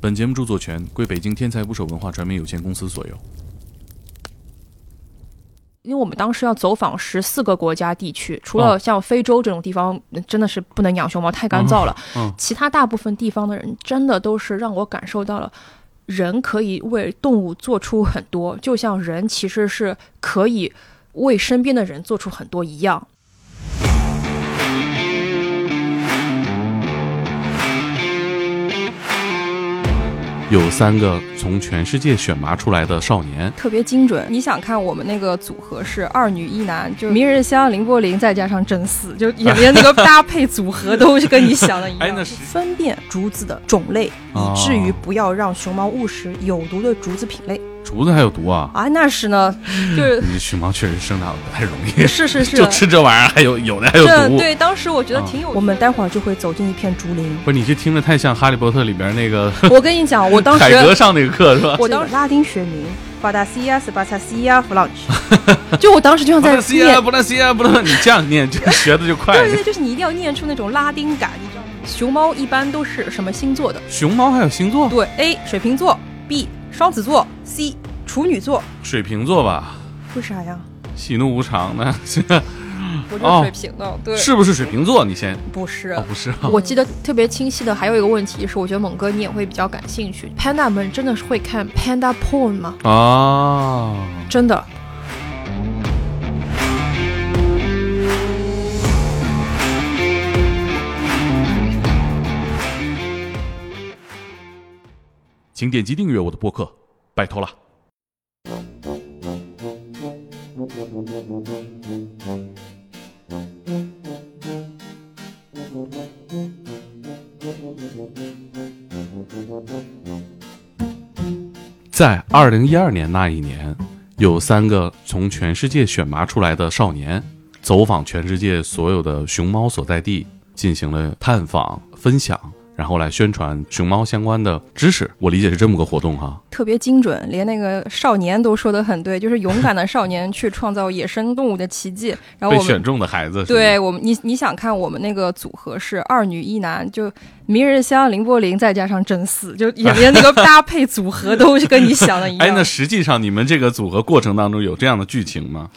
本节目著作权归北京天才捕手文化传媒有限公司所有。因为我们当时要走访十四个国家地区，除了像非洲这种地方，真的是不能养熊猫，太干燥了。嗯其他大部分地方的人，真的都是让我感受到了，人可以为动物做出很多，就像人其实是可以为身边的人做出很多一样。有三个从全世界选拔出来的少年，特别精准。你想看我们那个组合是二女一男，就明日香、林柏林再加上真丝，就演员那个搭配组合都是跟你想的一样。哎那是分辨竹子的种类，哦以至于不要让熊猫误食有毒的竹子品类竹子还有毒啊！啊。那是呢，就是你熊猫确实生长得不太容易，是是是，就吃这玩意儿，还有有的还有毒。对，当时我觉得啊挺有。我们待会儿就会走进一片竹林。不是你这听着太像《哈利波特》里边那个我跟你讲，我当时 海格上那个课是吧？我当时拉丁学名巴达西亚斯巴萨西亚弗朗奇，就我当时就像在布拉西亚，念布拉西亚，布拉，你这样念，就学的就快。对对，就是你一定要念出那种拉丁感，你知道吗？熊猫一般都是什么星座的？熊猫还有星座，对，A 水瓶座，B 双子座，C 处女座。水瓶座吧，为啥呀？喜怒无常呢，我就哦水瓶的，对，是不是水瓶座？你先不是？哦，不是啊，我记得特别清晰的还有一个问题是，我觉得猛哥你也会比较感兴趣，Panda 们真的是会看 Panda porn 吗？啊，真的？请点击订阅我的播客，拜托了。在二零一二年那一年，有三个从全世界选拔出来的少年，走访全世界所有的熊猫所在地，进行了探访、分享，然后来宣传熊猫相关的知识。我理解是这么个活动哈。特别精准，连那个少年都说的很对，就是勇敢的少年去创造野生动物的奇迹。然后被选中的孩子对我们，你你想看我们那个组合是二女一男，就明日香、林柏林再加上真丝，就也连那个搭配组合都是跟你想的一样。哎，那实际上你们这个组合过程当中有这样的剧情吗？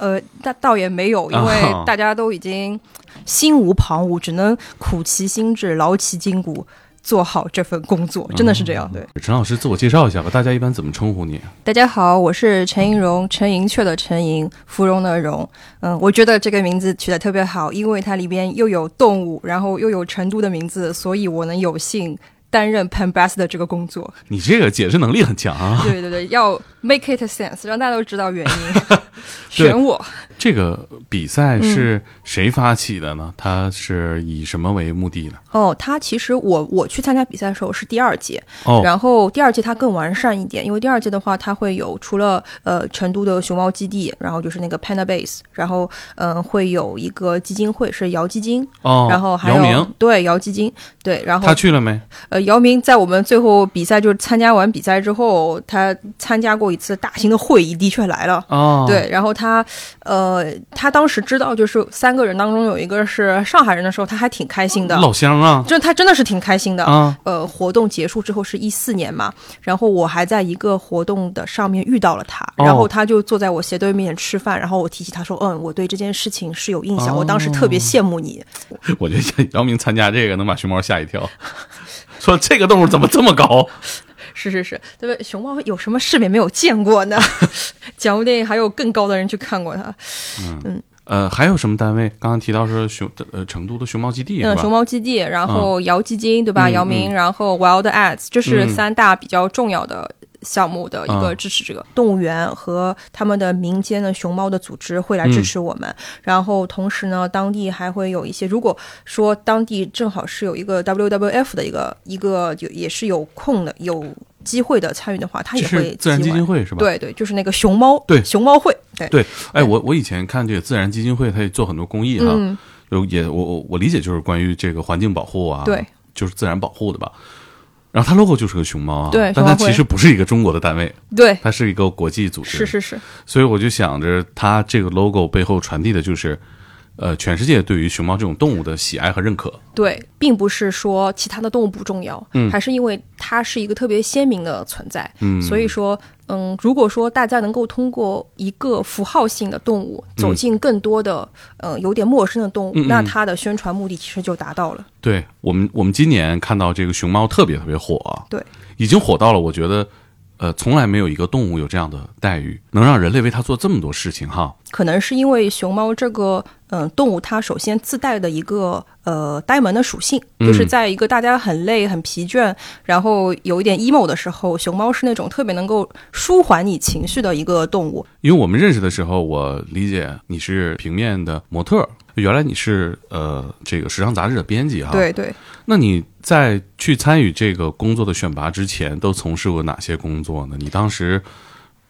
呃，倒倒也没有，因为啊大家都已经心无旁骛，只能苦其心志，劳其筋骨，做好这份工作，真的是这样。对，陈老师自我介绍一下吧，大家一般怎么称呼你？大家好，我是陈银荣，陈银雀的陈银，芙蓉的蓉。嗯，我觉得这个名字取得特别好，因为它里边又有动物，然后又有成都的名字，所以我能有幸担任 Pen Best 的这个工作。你这个解释能力很强啊！对对对，要 make it sense，让大家都知道原因。选我，这个比赛是谁发起的呢？它是以什么为目的呢？哦，他其实我我去参加比赛的时候是第二届，哦，然后第二届它更完善一点，因为第二届的话，它会有除了呃成都的熊猫基地，然后就是那个 Panda Base，然后嗯、呃会有一个基金会是姚基金，哦，然后还有对姚基金，对，然后他去了没？呃姚明在我们最后比赛就是参加完比赛之后，他参加过一次大型的会议，的确来了。哦，，对，然后他，呃，他当时知道就是三个人当中有一个是上海人的时候，他还挺开心的，老乡啊就他真的是挺开心的。啊！呃，活动结束之后是一四年嘛，然后我还在一个活动的上面遇到了他，哦然后他就坐在我斜对面吃饭，然后我提起他说，嗯，我对这件事情是有印象，我当时特别哦羡慕你。我觉得姚明参加这个能把熊猫吓一跳，说这个动物怎么这么高？是是是，对吧？熊猫有什么世面没有见过呢？讲不定还有更高的人去看过它嗯。呃，还有什么单位？刚刚提到是熊呃成都的熊猫基地嗯，熊猫基地，然后姚基金，对吧？嗯姚明，然后 Wild Ads，这是嗯三大比较重要的项目的一个嗯支持者。动物园和他们的民间的熊猫的组织会来支持我们。然后同时呢，当地还会有一些，如果说当地正好是有一个 WWF 的一个一个有也是有空的有机会的参与的话，他也会自然基金会是吧？。对对，就是那个熊猫，对熊猫会，对对，哎，我我以前看这个自然基金会，他也做很多公益哈，嗯，有也我我我理解就是关于这个环境保护啊，对，就是自然保护的吧。然后它 logo 就是个熊猫啊，对但它其实不是一个中国的单位，对，它是一个国际组织，是是是，所以我就想着，它这个 logo 背后传递的就是呃，全世界对于熊猫这种动物的喜爱和认可。对，并不是说其他的动物不重要，嗯还是因为它是一个特别鲜明的存在。嗯，所以说，嗯，如果说大家能够通过一个符号性的动物走进更多的、呃有点陌生的动物，嗯嗯那它的宣传目的其实就达到了。对我们，我们今年看到这个熊猫特别特别火，对，已经火到了，我觉得，呃，从来没有一个动物有这样的待遇，能让人类为它做这么多事情哈。可能是因为熊猫这个嗯、呃动物，它首先自带的一个呃呆萌的属性，嗯就是在一个大家很累、很疲倦，然后有一点 emo 的时候，熊猫是那种特别能够舒缓你情绪的一个动物。因为我们认识的时候，我理解你是平面的模特儿，原来你是呃这个时尚杂志的编辑哈。，对对，那你在去参与这个工作的选拔之前，都从事过哪些工作呢？你当时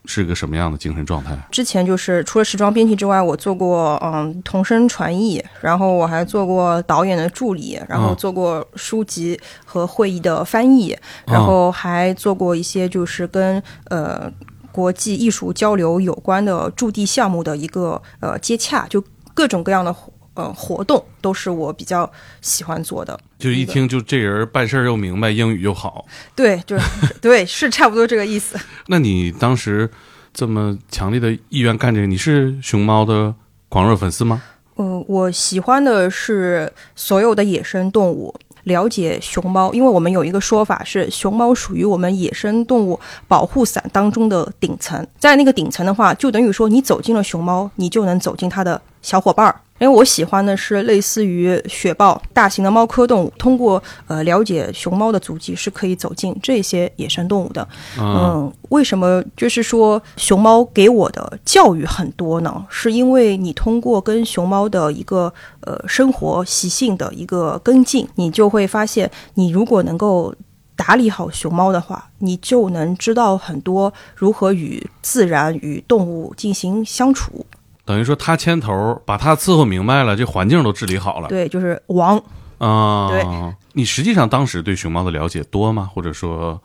是个什么样的精神状态？之前就是除了时装编辑之外，我做过嗯同声传译，然后我还做过导演的助理，然后哦做过书籍和会议的翻译，然后还做过一些就是跟呃国际艺术交流有关的驻地项目的一个呃接洽，就各种各样的活呃活动都是我比较喜欢做的。就一听就这人办事儿又明白，英语又好。对，就是 对，是差不多这个意思。那你当时这么强烈的意愿干这个，你是熊猫的狂热粉丝吗？嗯，我喜欢的是所有的野生动物。了解熊猫，因为我们有一个说法是，熊猫属于我们野生动物保护伞当中的顶层。在那个顶层的话，就等于说你走进了熊猫，你就能走进它的小伙伴儿。因为我喜欢的是类似于雪豹、大型的猫科动物，通过呃了解熊猫的足迹，是可以走进这些野生动物的。嗯嗯，为什么就是说熊猫给我的教育很多呢？是因为你通过跟熊猫的一个呃生活习性的一个跟进，你就会发现，你如果能够打理好熊猫的话，你就能知道很多如何与自然与动物进行相处。等于说他牵头把他伺候明白了，这环境都治理好了对，就是王。啊。对你实际上当时对熊猫的了解多吗？或者说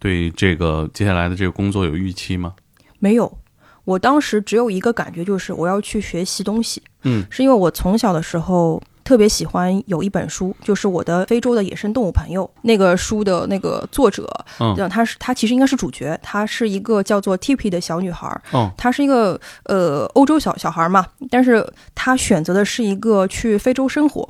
对这个接下来的这个工作有预期吗？没有，我当时只有一个感觉，就是我要去学习东西。嗯，是因为我从小的时候特别喜欢有一本书，就是我的非洲的野生动物朋友。那个书的那个作者，嗯让他是他其实应该是主角，她是一个叫做 Tippy 的小女孩儿。哦，她是一个呃欧洲小小孩嘛，但是她选择的是一个去非洲生活。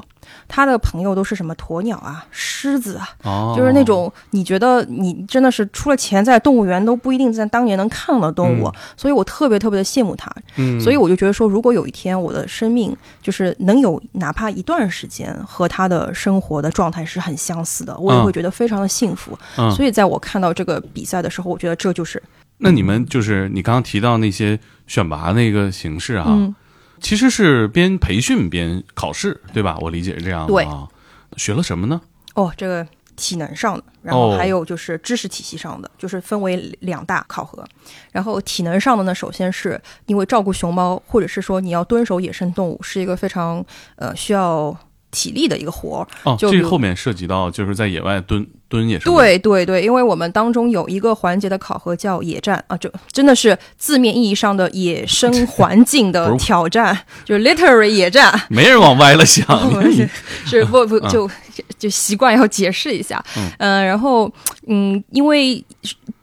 她的朋友都是什么鸵鸟啊、狮子啊，哦，就是那种你觉得你真的是出了钱在动物园都不一定在当年能看到的动物，所以我特别特别的羡慕他。嗯，所以我就觉得说，如果有一天我的生命就是能有哪怕一段时间和他的生活的状态是很相似的，我也嗯会觉得非常的幸福。嗯。所以在我看到这个比赛的时候，我觉得这就是那你们就是你刚刚提到那些选拔那个形式啊，嗯，其实是边培训边考试，对吧？我理解是这样的对啊。学了什么呢？哦，这个体能上的，然哦后还有就是知识体系上的，就是分为两大考核。然后体能上的呢，首先是因为照顾熊猫，或者是说你要蹲守野生动物，是一个非常呃需要体力的一个活儿。哦，就这后面涉及到就是在野外蹲蹲也是，对对对，因为我们当中有一个环节的考核叫野战啊，就真的是字面意义上的野生环境的 挑战，就是 literary 野战。没人往歪了想。是是不不 就就习惯要解释一下，嗯呃，然后嗯，因为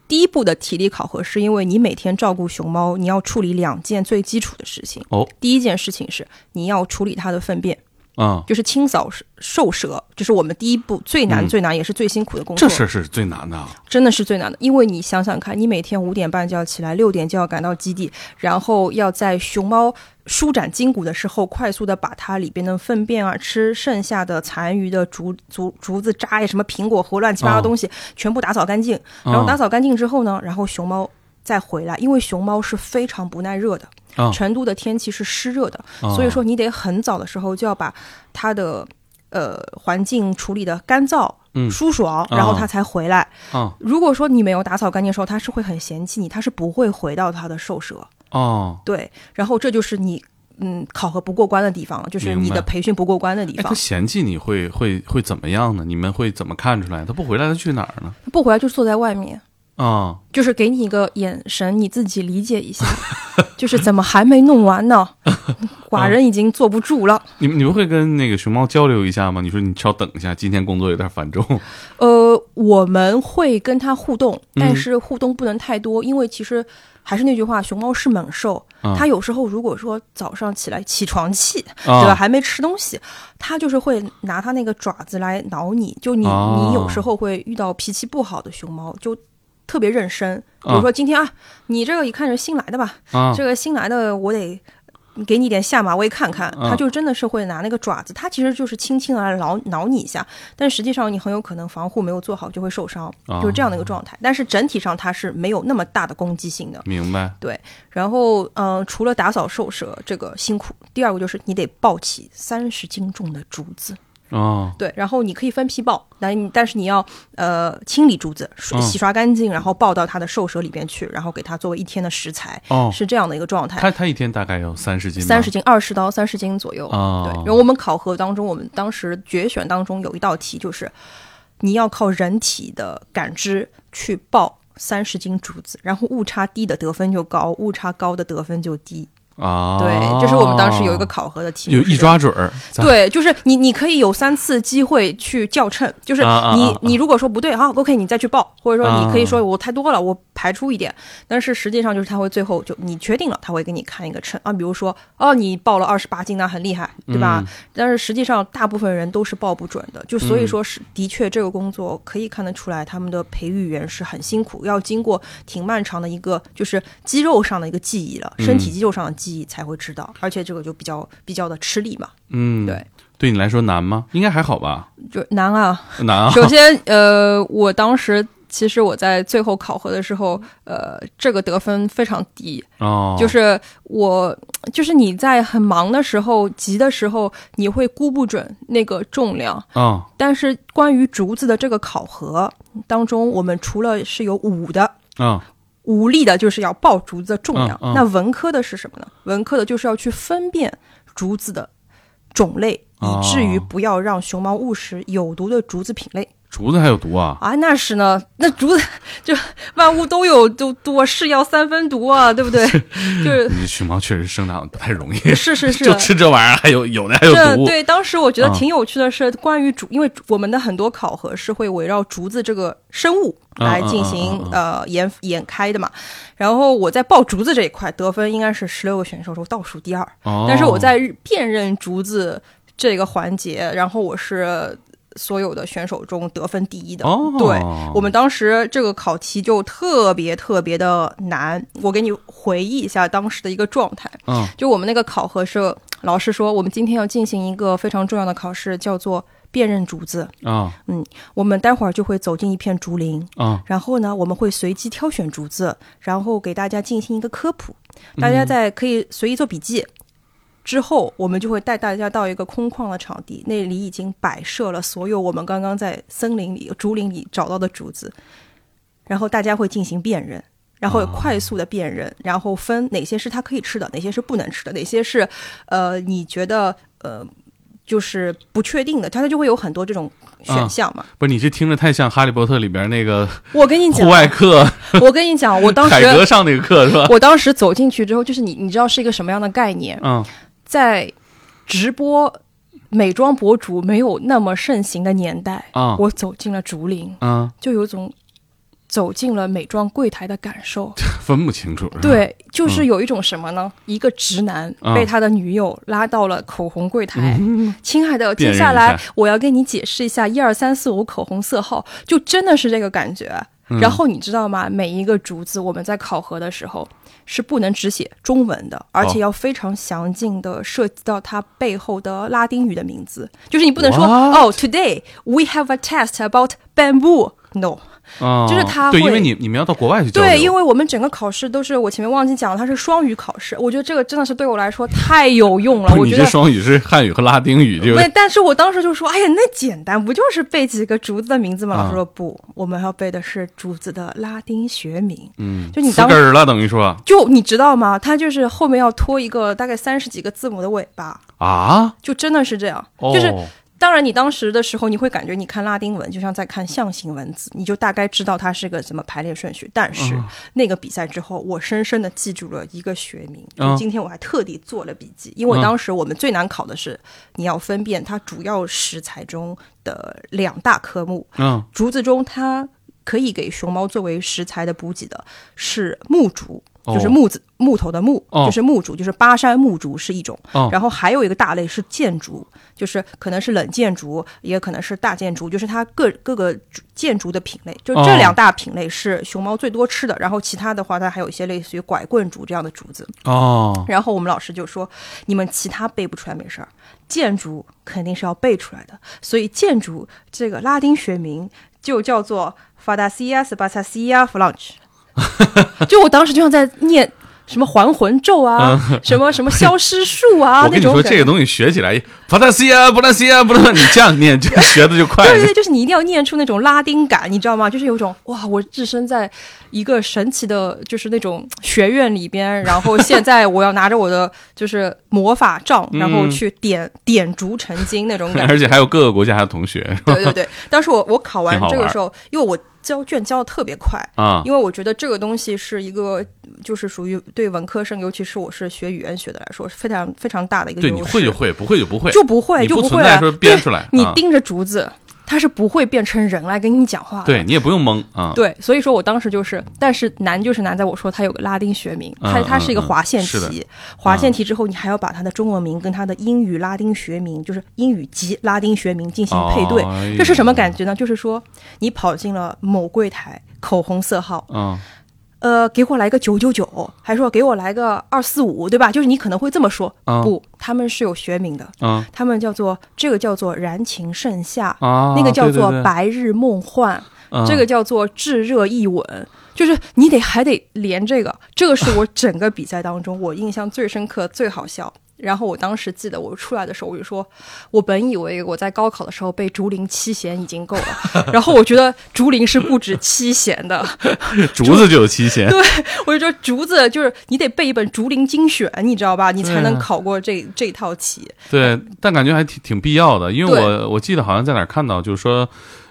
第一步的体力考核是因为你每天照顾熊猫，你要处理两件最基础的事情。哦，第一件事情是你要处理它的粪便，啊、就是清扫兽舍，这是我们第一步最难嗯最难也是最辛苦的工作。这事儿是最难的啊。真的是最难的，因为你想想看，你每天五点半就要起来，六点就要赶到基地，然后要在熊猫舒展筋骨的时候，快速的把它里边的粪便啊、吃剩下的残余的竹竹竹子渣呀、什么苹果核乱七八糟哦东西、全部打扫干净。然后打扫干净之后呢，然后熊猫再回来，因为熊猫是非常不耐热的，啊成都的天气是湿热的，啊所以说你得很早的时候就要把它的呃环境处理的干燥。嗯舒爽，然后它才回来。啊如果说你没有打扫干净的时候，它是会很嫌弃你，它是不会回到它的兽舍。哦，对，然后这就是你嗯考核不过关的地方，就是你的培训不过关的地哎，方他。嫌弃你会会会怎么样呢？你们会怎么看出来？他不回来，他去哪儿呢？不回来就坐在外面，啊，就是给你一个眼神，你自己理解一下，就是怎么还没弄完呢？寡人已经坐不住了。你们你们会跟那个熊猫交流一下吗？你说你稍等一下，今天工作有点繁重。呃，我们会跟它互动，嗯但是互动不能太多，因为其实还是那句话，熊猫是猛兽，啊它有时候如果说早上起来起床气，啊对吧？还没吃东西，它就是会拿它那个爪子来挠你，就你、哦你有时候会遇到脾气不好的熊猫，就特别认生。比啊如说今天啊，你这个一看是新来的吧？啊这个新来的我得。给你点下马威看看，啊它就真的是会拿那个爪子，它其实就是轻轻的来挠挠你一下，但实际上你很有可能防护没有做好就会受伤，啊就是这样的一个状态。但是整体上它是没有那么大的攻击性的。明白对然后，嗯、除了打扫兽舍这个辛苦，第二个就是你得抱起三十斤重的竹子，哦对，然后你可以分批抱，但你但是你要呃清理竹子，洗刷干净，然后抱到它的兽舍里边去，然后给它作为一天的食材，哦，是这样的一个状态。它它一天大概有三十斤，三十斤，二十到三十斤左右。哦对，然后我们考核当中，我们当时决选当中有一道题就是，你要靠人体的感知去抱三十斤竹子，然后误差低的得分就高，误差高的得分就低。啊，对，这是我们当时有一个考核的题目，有一。抓准儿，对，就是你，你可以有三次机会去校称，就是你，你如果说不对，啊，OK，你再去报，或者说你可以啊说我太多了，我排出一点，但是实际上就是他会最后就你确定了，他会给你看一个称啊，比如说哦，你报了二十八斤，那很厉害，对吧？嗯。但是实际上大部分人都是报不准的，就所以说是的确这个工作可以看得出来，他们的培育员是很辛苦，要经过挺漫长的一个就是肌肉上的一个记忆了，身体肌肉上的记忆才会知道，而且这个就比较比较的吃力嘛，嗯，对，对你来说难吗？应该还好吧？就难啊。难啊，首先，呃，我当时其实我在最后考核的时候，呃，这个得分非常低，哦，就是我，就是你在很忙的时候、急的时候，你会估不准那个重量。啊但是关于竹子的这个考核当中，我们除了是有五的。啊武力的就是要抱竹子的重量，嗯嗯那文科的是什么呢？文科的就是要去分辨竹子的种类，哦以至于不要让熊猫误食有毒的竹子品类。竹子还有毒啊？啊，那是呢，那竹子就万物都有都多，是药三分毒啊，对不对？就是你熊猫确实生长得不太容易，是是是，就吃这玩意儿，还有有的还有毒。这对，当时我觉得啊挺有趣的是，关于竹，因为我们的很多考核是会围绕竹子这个生物来进行呃研研开的嘛。然后我在报竹子这一块得分应该是十六个选手中倒数第二，哦，但是我在辨认竹子这个环节，然后我是所有的选手中得分第一的。哦，对我们当时这个考题就特别特别的难，我给你回忆一下当时的一个状态。嗯就我们那个考核是老师说，我们今天要进行一个非常重要的考试，叫做辨认竹子。啊我们待会儿就会走进一片竹林，啊然后呢，我们会随机挑选竹子，然后给大家进行一个科普，大家在可以随意做笔记。之后，我们就会带大家到一个空旷的场地，那里已经摆设了所有我们刚刚在森林里、竹林里找到的竹子，然后大家会进行辨认，然后快速的辨认，然后分哪些是它可以吃的，哪些是不能吃的，哪些是呃你觉得呃就是不确定的，它它就会有很多这种选项嘛。不是你这听着太像《哈利波特》里边那个我跟你讲户，外课，我跟你讲，我当海格时上那个课是吧？我当时走进去之后，就是你你知道是一个什么样的概念？嗯在直播美妆博主没有那么盛行的年代，啊我走进了竹林，啊，就有种走进了美妆柜台的感受。分不清楚。对，就是有一种什么呢？一个直男嗯被他的女友拉到了口红柜台，亲爱的，接下来我要跟你解释一下一二三四五口红色号，就真的是这个感觉。嗯然后你知道吗？每一个竹子我们在考核的时候是不能只写中文的，而且要非常详尽的涉及到它背后的拉丁语的名字，就是你不能说？哦，Today we have a test about bamboo。就是他对，因为你你们要到国外去对，因为我们整个考试都是我前面忘记讲了，它是双语考试，我觉得这个真的是对我来说太有用了。我觉得双语是汉语和拉丁语，就对，但是我当时就说，哎呀，那简单，不就是背几个竹子的名字吗？啊老师说不，我们要背的是竹子的拉丁学名。嗯，就你当死根儿了，等于说就你知道吗？它就是后面要拖一个大概三十几个字母的尾巴，啊，就真的是这样，哦就是当然，你当时的时候，你会感觉你看拉丁文就像在看象形文字，你就大概知道它是个什么排列顺序。但是、嗯那个比赛之后，我深深的记住了一个学名。嗯今天我还特地做了笔记，因为嗯当时我们最难考的是你要分辨它主要食材中的两大科目。嗯竹子中它可以给熊猫作为食材的补给的是木竹，哦就是木子、木头的木，哦就是木竹，就是巴山木竹是一种。哦然后还有一个大类是箭竹，就是可能是冷箭竹，也可能是大箭竹，就是它各各个竹箭竹的品类，就这哦两大品类是熊猫最多吃的。然后其他的话，它还有一些类似于拐棍竹这样的竹子。哦，然后我们老师就说，你们其他背不出来没事儿，箭竹肯定是要背出来的。所以箭竹这个拉丁学名就叫做 Fantasia Sebastiania Flange。就我当时就像在念什么还魂咒啊，什么什么消失术啊 我跟。你说这个东西学起来，不拉西啊，不拉西啊，不拉，你这样念就学的就快 对对对，就是你一定要念出那种拉丁感，你知道吗？就是有种哇，我置身在一个神奇的，就是那种学院里边，然后现在我要拿着我的就是魔法杖，然后去点、点烛成金那种感觉。而且还有各个国家的同学对对对，当时我我考完这个时候，因为我交卷交的特别快，啊，因为我觉得这个东西是一个，就是属于对文科生，尤其是我是学语言学的来说，是非常非常大的一个优对，势。你会就会，不会就不会，就不会，就不会了。存在说编出来，啊你盯着竹子，它是不会变成人来跟你讲话的。对你也不用蒙啊，对，所以说我当时就是，但是难就是难在我说他有个拉丁学名，它嗯它是一个划线题，划线题之后你还要把他的中文名跟他的英语拉丁学名，就是英语及拉丁学名进行配对。哎这是什么感觉呢？就是说你跑进了某柜台，口红色号，嗯，呃，给我来个九九九，还说给我来个二四五，对吧？就是你可能会这么说，嗯不，他们是有学名的，嗯他们叫做这个叫做燃情盛夏，啊，那个叫做白日梦幻。嗯这个叫做炙热一吻，就是你得还得连这个，这个是我整个比赛当中我印象最深刻、最好笑。然后我当时记得我出来的时候，我就说，我本以为我在高考的时候背竹林七贤已经够了，然后我觉得竹林是不止七贤的，竹子就有七贤，对我就说竹子就是你得背一本竹林精选，你知道吧？你才能考过这这套题。对，但感觉还挺挺必要的，因为我我记得好像在哪儿看到，就是说，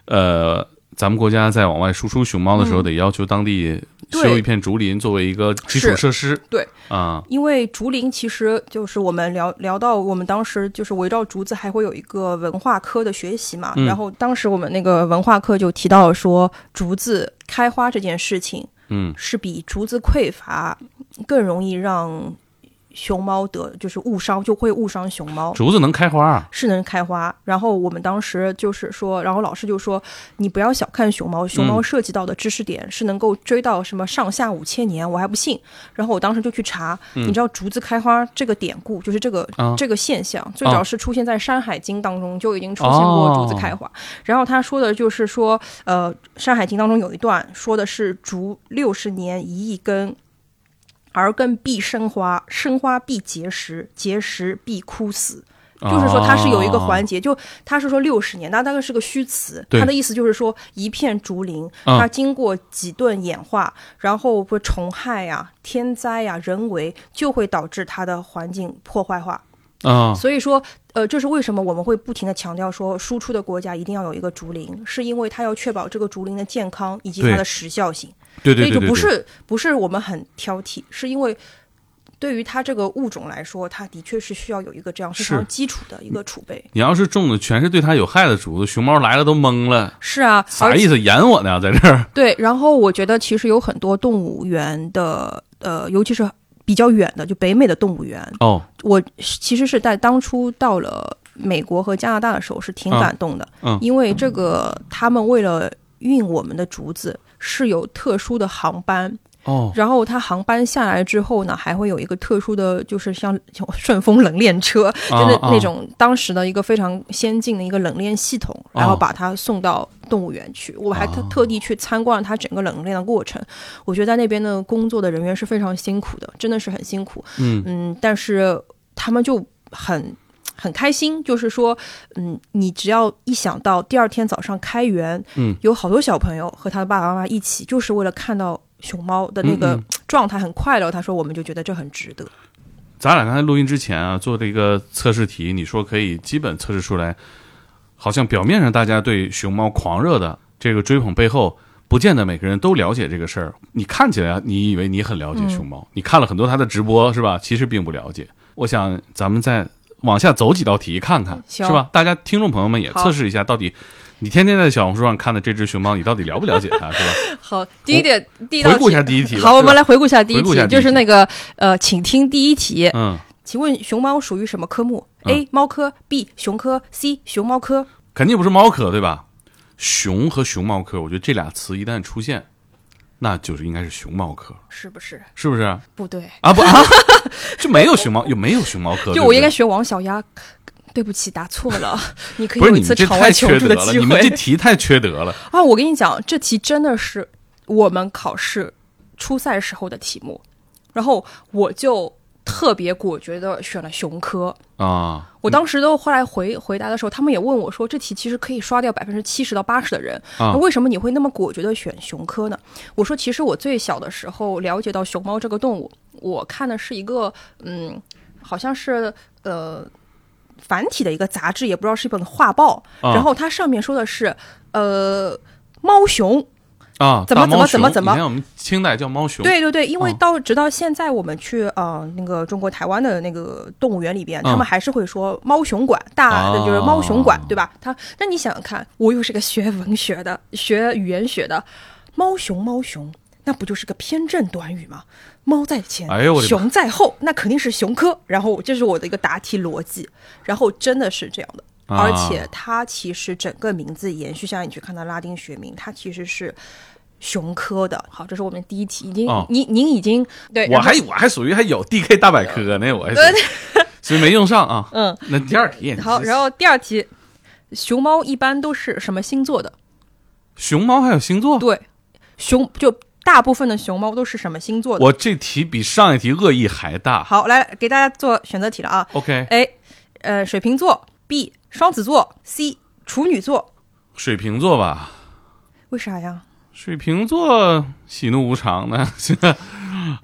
呃，咱们国家在往外输出熊猫的时候，嗯。得要求当地修一片竹林作为一个基础设施。对。啊，因为竹林其实就是我们聊聊到我们当时就是围绕竹子还会有一个文化科的学习嘛，嗯。然后当时我们那个文化课就提到说竹子开花这件事情嗯。是比竹子匮乏更容易让熊猫得就是误伤，就会误伤熊猫。竹子能开花啊，是能开花，然后我们当时就是说，然后老师就说，你不要小看熊猫，熊猫嗯涉及到的知识点是能够追到什么上下五千年，我还不信。然后我当时就去查，你知道竹子开花这个典故，就是这个、这个现象，最早是出现在《山海经》当中就已经出现过竹子开花。然后他说的就是说，呃，《山海经》当中有一段说的是竹六十年一亿根。儿根必生花，生花必结实，结实必枯死。就是说它是有一个环节，就它是说六十年，那大概是个虚词，对他的意思就是说一片竹林，嗯它经过几顿演化，然后会虫害呀、天灾呀、人为，就会导致它的环境破坏化。啊，所以说，呃，这是为什么我们会不停的强调说，输出的国家一定要有一个竹林，是因为它要确保这个竹林的健康以及它的时效性。对对对对，对所以就不是不是我们很挑剔，是因为对于它这个物种来说，它的确是需要有一个这样非常基础的一个储备。你要是种的全是对它有害的竹子，熊猫来了都懵了，是啊，啥意思？演我呢，在这儿？对，然后我觉得其实有很多动物园的，呃，尤其是比较远的，就北美的动物园，哦，我其实是在当初到了美国和加拿大的时候是挺嗯感动的，嗯因为这个他们为了运我们的竹子是有特殊的航班，哦，然后它航班下来之后呢，还会有一个特殊的，就是像 像顺丰冷链车，就是啊那种当时的一个非常先进的一个冷链系统，然后把它送到动物园去。我还特哦特地去参观了它整个冷链的过程。我觉得在那边的工作的人员是非常辛苦的，真的是很辛苦。嗯嗯，但是他们就很。很开心，就是说，嗯，你只要一想到第二天早上开园，嗯，有好多小朋友和他的爸爸妈妈一起，就是为了看到熊猫的那个状态很快乐。他说，我们就觉得这很值得。咱俩刚才录音之前啊，做了一个测试题，你说可以基本测试出来好像表面上大家对熊猫狂热的这个追捧背后，不见得每个人都了解这个事儿。你看起来你以为你很了解熊猫，你看了很多他的直播是吧？其实并不了解。我想咱们再往下走几道题看看，是吧？大家听众朋友们也测试一下，到底你天天在小红书上看的这只熊猫，你到底了不了解它，是吧？好，第一点，第一道回顾一下第一题。好，我们来回顾一下第一题，就是那个呃，请听第一题。嗯，请问熊猫属于什么科目嗯？A. 猫科，B. 熊科，C. 熊猫科。肯定不是猫科，对吧？熊和熊猫科，我觉得这俩词一旦出现，那就是应该是熊猫科，是不是？是不是？不对，啊不 啊，就没有熊猫，有没有熊猫科？就我应该学王小丫。对不起，答错了。你可以有一次你们这太场外求助缺德了，的机会你们这题太缺德了。啊！我跟你讲，这题真的是我们考试初赛时候的题目，然后我就特别果决的选了熊科。啊，我当时都后来回回答的时候，他们也问我说，这题其实可以刷掉百分之七十到八十的人，啊。那为什么你会那么果决的选熊科呢？我说，其实我最小的时候了解到熊猫这个动物，我看的是一个嗯，好像是呃繁体的一个杂志，也不知道是一本画报，啊。然后它上面说的是呃猫熊，啊，怎么怎么怎么怎么以前我们清代叫猫熊，对对对，因为嗯到直到现在，我们去呃那个中国台湾的那个动物园里边，嗯他们还是会说猫熊馆，大的就是猫熊馆哦，对吧？他那你想想看，我又是个学文学的，学语言学的，猫熊猫熊，那不就是个偏正短语吗？猫在前，熊在后，那肯定是熊科。然后这是我的一个答题逻辑，然后真的是这样的。啊而且它其实整个名字延续下来，你去看它拉丁学名，它其实是熊科的。好，这是我们第一题，已经、哦您您已经对，我还我还属于还有 DK 大百科呢，我还所以 没用上啊。嗯，那第二题，好，然后第二题，熊猫一般都是什么星座的？熊猫还有星座，对，熊就大部分的熊猫都是什么星座的？我这题比上一题恶意还大。好，来给大家做选择题了啊。OK，哎呃，水瓶座；B，双子座；C，处女座。水瓶座吧，为啥呀？水瓶座喜怒无常的，现在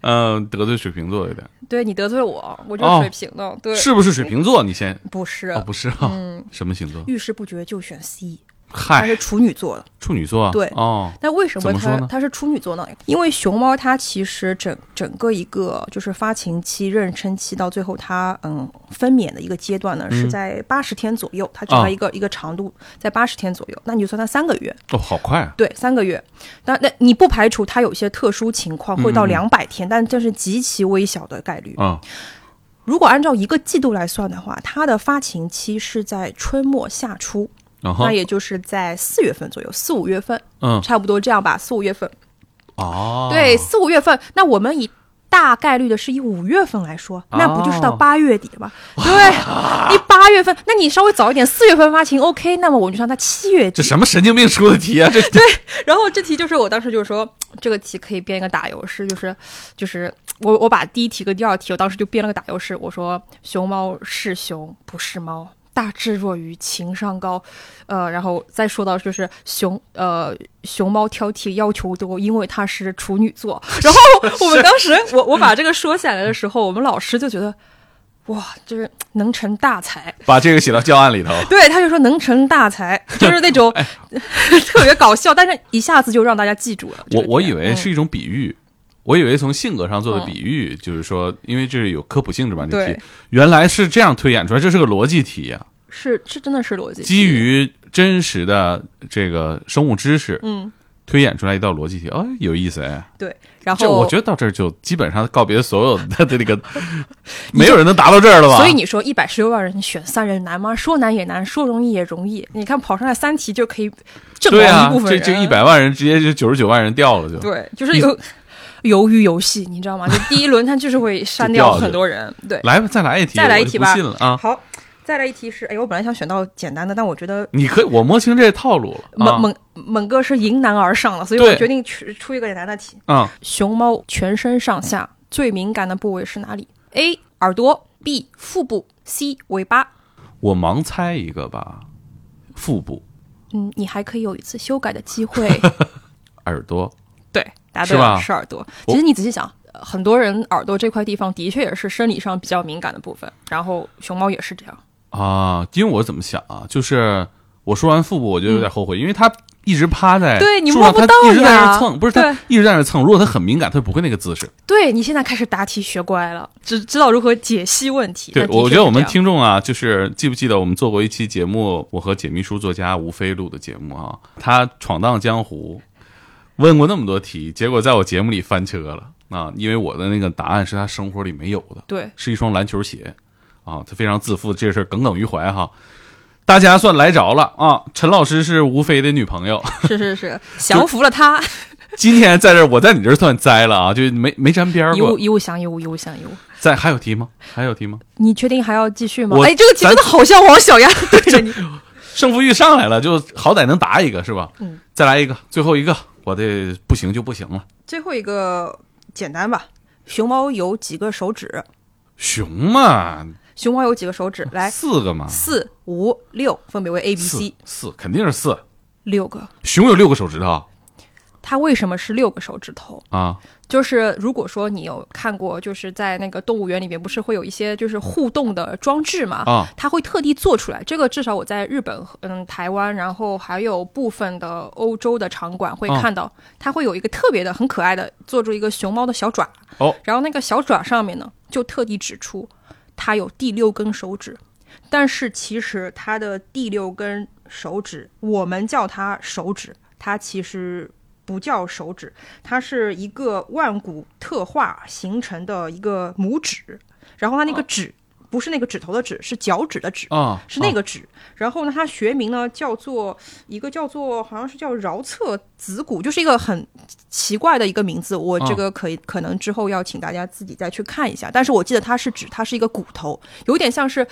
嗯得罪水瓶座有点，对你得罪我，我就是水瓶的。对，是不是水瓶座？你先不是？哦，不是啊，什么星座？遇事不决就选 C，它嗨是，处女座的。处女座。对哦，那为什么它它是处女座呢？因为熊猫它其实整整个一个就是发情期、妊娠期到最后它嗯分娩的一个阶段呢，是在八十天左右，它整嗯啊个一个、一个长度在八十天左右，那你就算它三个月，哦，好快啊！对，三个月。那那你不排除它有些特殊情况会到嗯两百天，但这是极其微小的概率。啊，如果按照一个季度来算的话，它的发情期是在春末夏初，那也就是在四月份左右，四五月份，嗯差不多这样吧，四五月份。哦，对，四五月份，那我们以大概率的是以五月份来说，那不就是到哦八月底了吗？对，你八月份，那你稍微早一点，四月份发情，OK，那么我们就算它七月底。这什么神经病出的题啊？这对然后这题就是我当时就是说，这个题可以编一个打油诗，就是就是我我把第一题跟第二题，我当时就编了个打油诗，我说熊猫是熊不是猫。大智若愚，情商高，呃，然后再说到就是熊，呃，熊猫挑剔要求多，因为它是处女座。然后 我们当时，我我把这个说下来的时候，我们老师就觉得，哇，就是能成大才。把这个写到教案里头。对，他就说能成大才，就是那种 特别搞笑，但是一下子就让大家记住了。我我以为是一种比喻，我以为从性格上做的比喻，就是说，因为这是有科普性质嘛，这对题原来是这样推演出来，这是个逻辑题呀、是是真的是逻辑，基于真实的这个生物知识嗯推演出来一道逻辑题，哦，有意思哎。对，然后我觉得到这儿就基本上告别所有的这个，没有人能达到这儿了吧？所以你说一百十六万人选三人难吗？说难也难，说容易也容易。你看跑上来三题就可以阵对啊亡一部，分人，这这一百万人直接就九十九万人掉了就。对，就是有鱿鱼游戏，你知道吗？就第一轮他就是会删掉很多人，对。来吧，再来一题，再来一题吧信了啊！好，再来一题是，哎，我本来想选到简单的，但我觉得你可以，我摸清这套路了啊猛猛猛哥是迎难而上了，所以我决定出出一个简单的题。啊！熊猫全身上下最敏感的部位是哪里？A. 耳朵，B. 腹部，C. 尾巴。我盲猜一个吧，腹部、嗯，你还可以有一次修改的机会。耳朵，对，答对了，是吧是耳朵。其实你仔细想，呃很多人耳朵这块地方的确也是生理上比较敏感的部分，然后熊猫也是这样。啊，因为我怎么想啊，就是我说完腹部我就有点后悔，因为它一直趴在对你摸不到一直在那蹭，不是它一直在那蹭。如果它很敏感，它不会那个姿势。对你现在开始答题学乖了，知知道如何解析问题。对，我觉得我们听众啊，就是记不记得我们做过一期节目，我和解密书作家吴飞录的节目啊，他闯荡江湖，问过那么多题，结果在我节目里翻车了啊，因为我的那个答案是他生活里没有的，对是一双篮球鞋啊，他非常自负，这事耿耿于怀哈。大家算来着了啊！陈老师是吴飞的女朋友，是是是，降服了他，今天在这儿，我在你这儿算栽了啊，就没没沾边儿一物。一物降一物，一物降一物。在还有题吗？还有题吗？你确定还要继续吗？我哎，这个题真的好像王小丫 对着你。胜负欲上来了，就好歹能答一个是吧？嗯，再来一个，最后一个，我的不行就不行了。最后一个简单吧，熊猫有几个手指？熊嘛，熊猫有几个手指？来，四个嘛，四、五、六，分别为 A、B、C 四肯定是四。六个。熊有六个手指头它为什么是六个手指头？啊就是如果说你有看过，就是在那个动物园里面，不是会有一些就是互动的装置嘛？啊它会特地做出来。这个至少我在日本、嗯台湾，然后还有部分的欧洲的场馆会看到，它会有一个特别的、很可爱的，做出一个熊猫的小爪。哦，然后那个小爪上面呢，就特地指出它有第六根手指，但是其实它的第六根手指，我们叫它手指，它其实。不叫手指，它是一个腕骨特化形成的一个拇指，然后它那个指、不是那个指头的指，是脚趾的指，啊，是那个指。然后呢，它学名呢叫做一个叫做好像是叫桡侧子骨，就是一个很奇怪的一个名字。我这个可以、可能之后要请大家自己再去看一下。但是我记得它是指它是一个骨头，有点像是。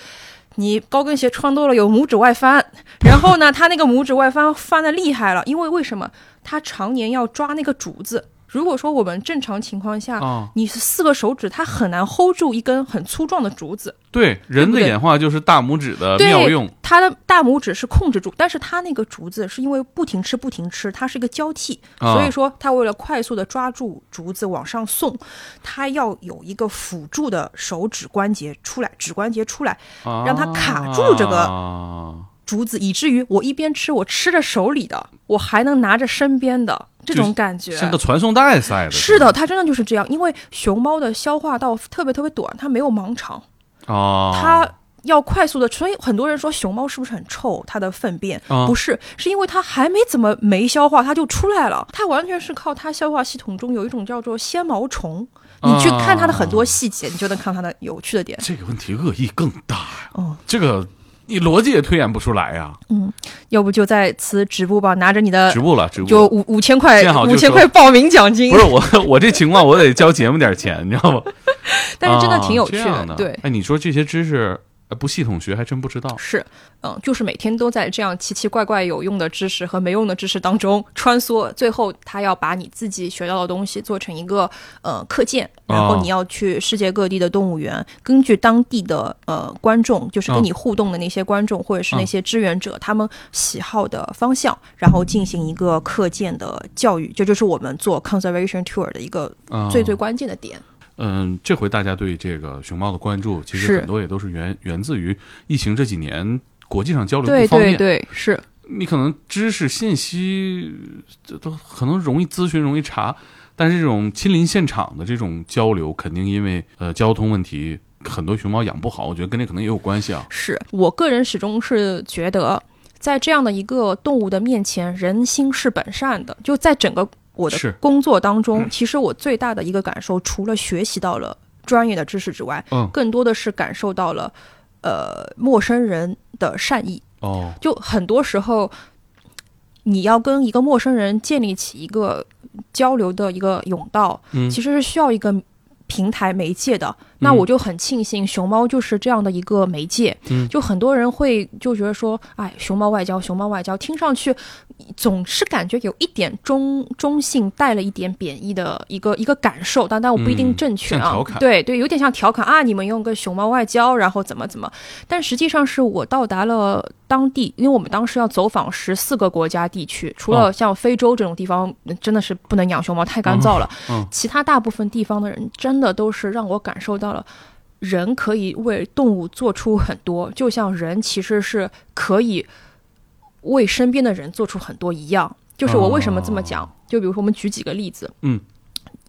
你高跟鞋穿多了有拇指外翻，然后呢，它那个拇指外翻翻的厉害了，因为为什么？它常年要抓那个竹子。如果说我们正常情况下，啊，你是四个手指，它很难 hold 住一根很粗壮的竹子。对，人的演化就是大拇指的对妙用。它的大拇指是控制住，但是它那个竹子是因为不停吃不停吃，它是一个交替，啊。所以说它为了快速的抓住竹子往上送，它要有一个辅助的手指关节出来，指关节出来让它卡住这个啊竹子，以至于我一边吃，我吃着手里的，我还能拿着身边的这种感觉。像个传送带似的。是的，它真的就是这样，因为熊猫的消化道特别特别短，它没有盲肠。啊，它要快速的，所以很多人说熊猫是不是很臭？它的粪便、啊不是，是因为它还没怎么没消化，它就出来了。它完全是靠它消化系统中有一种叫做纤毛虫。你去看它的很多细节，你就能看它的有趣的点。这个问题恶意更大呀。哦，这个你逻辑也推演不出来呀。嗯要不就在此直播吧，拿着你的直播了，止步了。呃就五五千块五千块报名奖金不。是我，我这情况我得交节目点钱，你知道吗？但是真的挺有趣啊的。对。哎，你说这些知识呃不系统学，还真不知道。是，嗯，就是每天都在这样奇奇怪怪有用的知识和没用的知识当中穿梭，最后他要把你自己学到的东西做成一个呃课件，然后哦你要去世界各地的动物园，根据当地的呃观众，就是跟嗯你互动的那些观众、或者是那些志愿者，他们喜好的方向，然后进行一个课件的教育，这就是我们做 conservation tour 的一个啊最最关键的点。嗯，这回大家对这个熊猫的关注，其实很多也都是源源自于疫情这几年国际上交流对不方便。对对，是你可能知识信息这都可能容易咨询、容易查，但是这种亲临现场的这种交流，肯定因为呃交通问题，很多熊猫养不好，我觉得跟这可能也有关系啊。是我个人始终是觉得，在这样的一个动物的面前，人心是本善的。就在整个我的工作当中，其实我最大的一个感受，除了学习到了专业的知识之外，嗯。更多的是感受到了呃陌生人的善意。哦，就很多时候，你要跟一个陌生人建立起一个交流的一个甬道，嗯。其实是需要一个平台媒介的。那我就很庆幸熊猫就是这样的一个媒介。嗯就很多人会就觉得说，哎，熊猫外交，熊猫外交，听上去总是感觉有一点中中性，带了一点贬义的一个一个感受，但但我不一定嗯正确啊。像调侃对对，有点像调侃啊，你们用个熊猫外交，然后怎么怎么。但实际上是我到达了当地，因为我们当时要走访十四个国家地区，除了哦像非洲这种地方，真的是不能养熊猫，太干燥了。嗯其他大部分地方的人，真的都是让我感受到了。人可以为动物做出很多，就像人其实是可以为身边的人做出很多一样。就是我为什么这么讲？就比如说，我们举几个例子。嗯，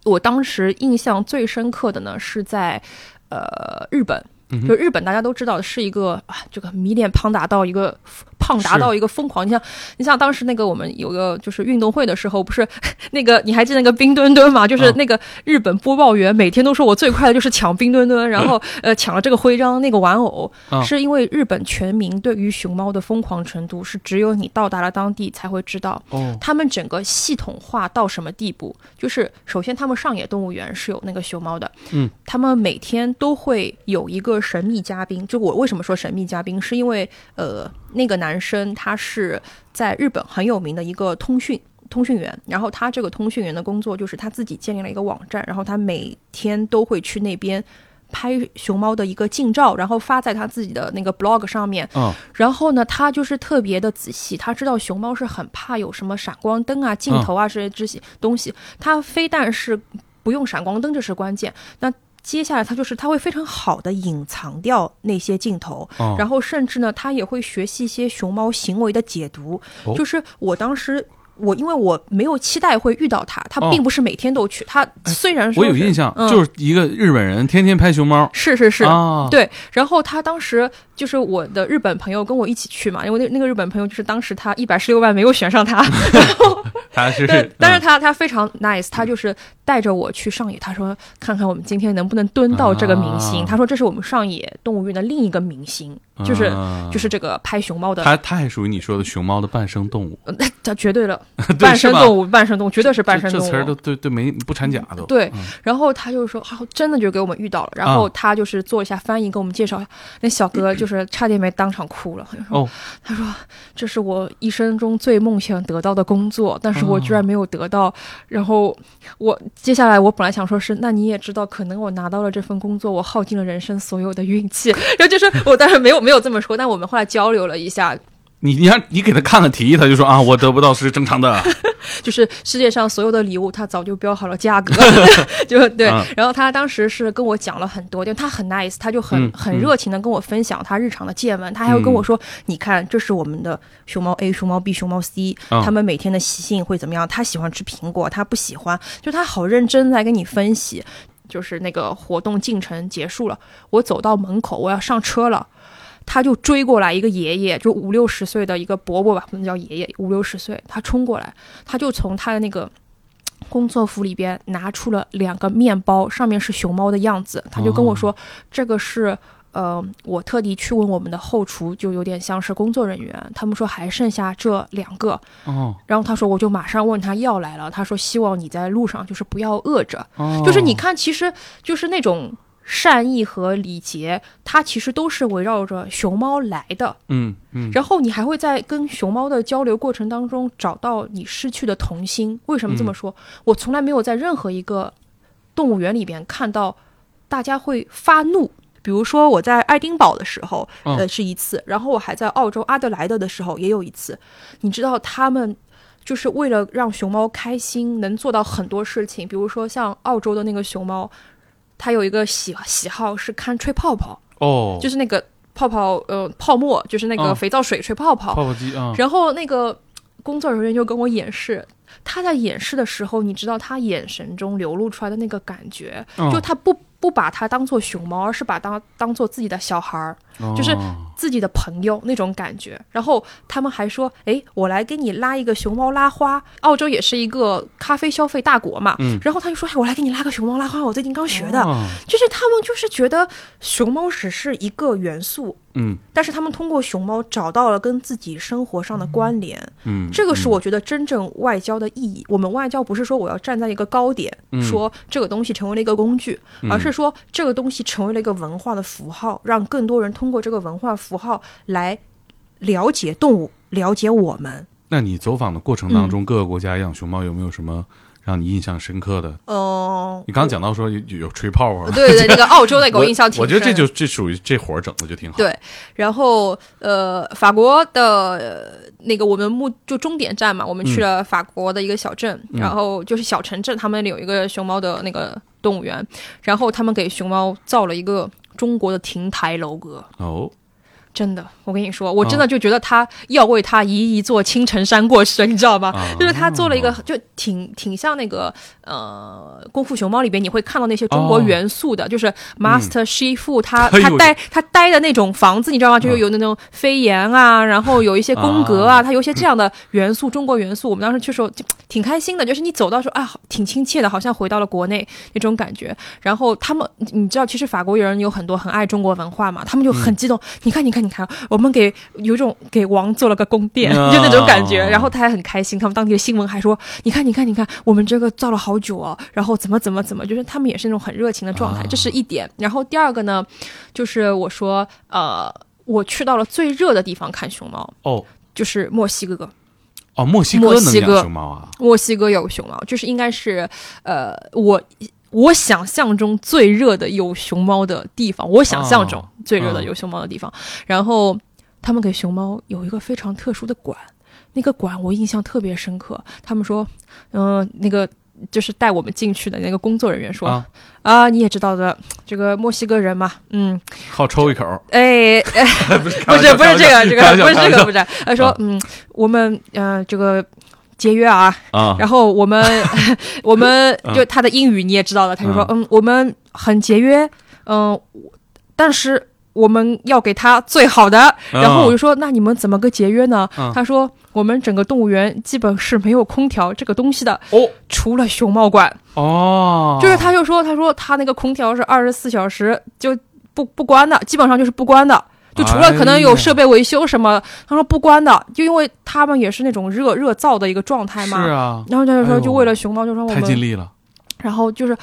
我当时印象最深刻的呢，是在呃日本。就日本大家都知道是一个啊，这个迷恋胖达到一个胖达到一个疯狂。你像你像当时那个我们有个就是运动会的时候，不是那个你还记得那个冰墩墩吗？就是那个日本播报员每天都说我最快的就是抢冰墩墩，然后 呃抢了这个徽章那个玩偶，是因为日本全民对于熊猫的疯狂程度是只有你到达了当地才会知道。哦，他们整个系统化到什么地步？就是首先他们上野动物园是有那个熊猫的，嗯，他们每天都会有一个。神秘嘉宾，就我为什么说神秘嘉宾，是因为呃，那个男生他是在日本很有名的一个通讯通讯员，然后他这个通讯员的工作就是他自己建立了一个网站，然后他每天都会去那边拍熊猫的一个近照，然后发在他自己的那个 blog 上面。嗯，然后呢，他就是特别的仔细，他知道熊猫是很怕有什么闪光灯啊、镜头啊这些这些东西，他非但是不用闪光灯，这是关键。那接下来，他就是他会非常好的隐藏掉那些镜头，然后甚至呢，他也会学习一些熊猫行为的解读。就是我当时。我因为我没有期待会遇到他，他并不是每天都去。他虽然我有印象，就是一个日本人天天拍熊猫。是是是，对。然后他当时就是我的日本朋友跟我一起去嘛，因为那那个日本朋友就是当时他一百十六万没有选上他，然 后他是，但是他他非常 nice，他就是带着我去上野，他说看看我们今天能不能蹲到这个明星。他说这是我们上野动物园的另一个明星，就是就是这个拍熊猫的。他他还属于你说的熊猫的半生动物，那他绝对了。半生动物，半生动物，绝对是半生动物。这词儿都对对没不掺假的。对，然后他就说，好，真的就给我们遇到了。然后他就是做一下翻译，给我们介绍。那小哥 就是差点没当场哭了。他说：“他说这是我一生中最梦想得到的工作，但是我居然没有得到。然后我接下来我本来想说是，那你也知道，可能我拿到了这份工作，我耗尽了人生所有的运气。然后就是我当然没有没有这么说，但我们后来交流了一下。”你你让你给他看了提议，他就说啊，我得不到是正常的。就是世界上所有的礼物，他早就标好了价格，就对。然后他当时是跟我讲了很多，就他很 nice，他就很很热情的跟我分享他日常的见闻。他还会跟我说，你看，这是我们的熊猫 A、熊猫 B、熊猫 C，他们每天的习性会怎么样？他喜欢吃苹果，他不喜欢。就他好认真在跟你分析。就是那个活动进程结束了，我走到门口，我要上车了。他就追过来，一个爷爷，就五六十岁的一个伯伯吧，不能叫爷爷，五六十岁。他冲过来，他就从他的那个工作服里边拿出了两个面包，上面是熊猫的样子。他就跟我说：“这个是，呃，我特地去问我们的后厨，就有点像是工作人员，他们说还剩下这两个。”哦。然后他说，我就马上问他要来了。他说：“希望你在路上就是不要饿着。”哦。就是你看，其实就是那种。善意和礼节，它其实都是围绕着熊猫来的。嗯嗯。然后你还会在跟熊猫的交流过程当中找到你失去的童心。为什么这么说？我从来没有在任何一个动物园里边看到大家会发怒。比如说我在爱丁堡的时候，呃，是一次；然后我还在澳洲阿德莱德的时候也有一次。你知道他们就是为了让熊猫开心，能做到很多事情。比如说像澳洲的那个熊猫。他有一个喜喜好是看吹泡泡。哦，就是那个泡泡呃泡沫，就是那个肥皂水吹泡泡。泡泡机啊。然后那个工作人员就跟我演示，他在演示的时候，你知道他眼神中流露出来的那个感觉，就他不。不把它当做熊猫，而是把当当做自己的小孩儿，就是自己的朋友那种感觉。然后他们还说：“哎，我来给你拉一个熊猫拉花。”澳洲也是一个咖啡消费大国嘛，然后他就说：“哎，我来给你拉个熊猫拉花，我最近刚学的。”就是他们就是觉得熊猫只是一个元素。嗯，但是他们通过熊猫找到了跟自己生活上的关联，嗯，这个是我觉得真正外交的意义。我们外交不是说我要站在一个高点，说这个东西成为了一个工具，而是说这个东西成为了一个文化的符号，让更多人通过这个文化符号来了解动物，了解我们。那你走访的过程当中，各个国家养熊猫有没有什么？让你印象深刻的，哦，你刚刚讲到说有有吹泡泡，对对，那个澳洲的给我印象挺深。我觉得这就这属于这活儿整的就挺好。对，然后呃，法国的那个我们目就终点站嘛，我们去了法国的一个小镇，然后就是小城镇，他们有一个熊猫的那个动物园，然后他们给熊猫造了一个中国的亭台楼阁。哦。真的，我跟你说，我真的就觉得他要为他移一座青城山过去，你知道吗？啊就是他做了一个，就挺挺像那个呃《功夫熊猫》里边你会看到那些中国哦元素的，就是 Master 师傅他、他待他待的那种房子，你知道吗？就是有那种飞檐啊，然后有一些宫格啊，他有一些这样的元素，中国元素。我们当时去时候就挺开心的，就是你走到时候啊，好挺亲切的，好像回到了国内那种感觉。然后他们，你知道，其实法国人有很多很爱中国文化嘛，他们就很激动。你看，你看，你看，我们给有一种给王做了个宫殿，啊就那种感觉。然后他还很开心，他们当地的新闻还说，你看，你看，你看，我们这个造了好久哦，然后怎么怎么怎么，就是他们也是那种很热情的状态，啊这是一点。然后第二个呢，就是我说，呃，我去到了最热的地方看熊猫，哦就是墨西哥。哦，墨西哥能养墨西哥熊猫啊？墨西哥有熊猫，就是应该是呃，我我想象中最热的有熊猫的地方，我想象中哦最热的有熊猫的地方。然后他们给熊猫有一个非常特殊的馆，那个馆我印象特别深刻。他们说，嗯、那个。就是带我们进去的那个工作人员说啊啊你也知道的，这个墨西哥人嘛，嗯，好抽一口，哎，哎不是不是不是这个这个不是这个不是，他说啊嗯，我们呃这个节约啊，啊，然后我们 我们嗯就他的英语你也知道了，他就说嗯，我们很节约，嗯，但是我们要给他最好的。然后我就说那你们怎么个节约呢？嗯他说我们整个动物园基本是没有空调这个东西的，哦除了熊猫馆。哦，就是他就说他说他那个空调是二十四小时就不不关的，基本上就是不关的。就除了可能有设备维修什么，他说不关的，就因为他们也是那种热热燥的一个状态嘛。是啊，然后他就说，就为了熊猫，就说我太尽们，力了，然后就是，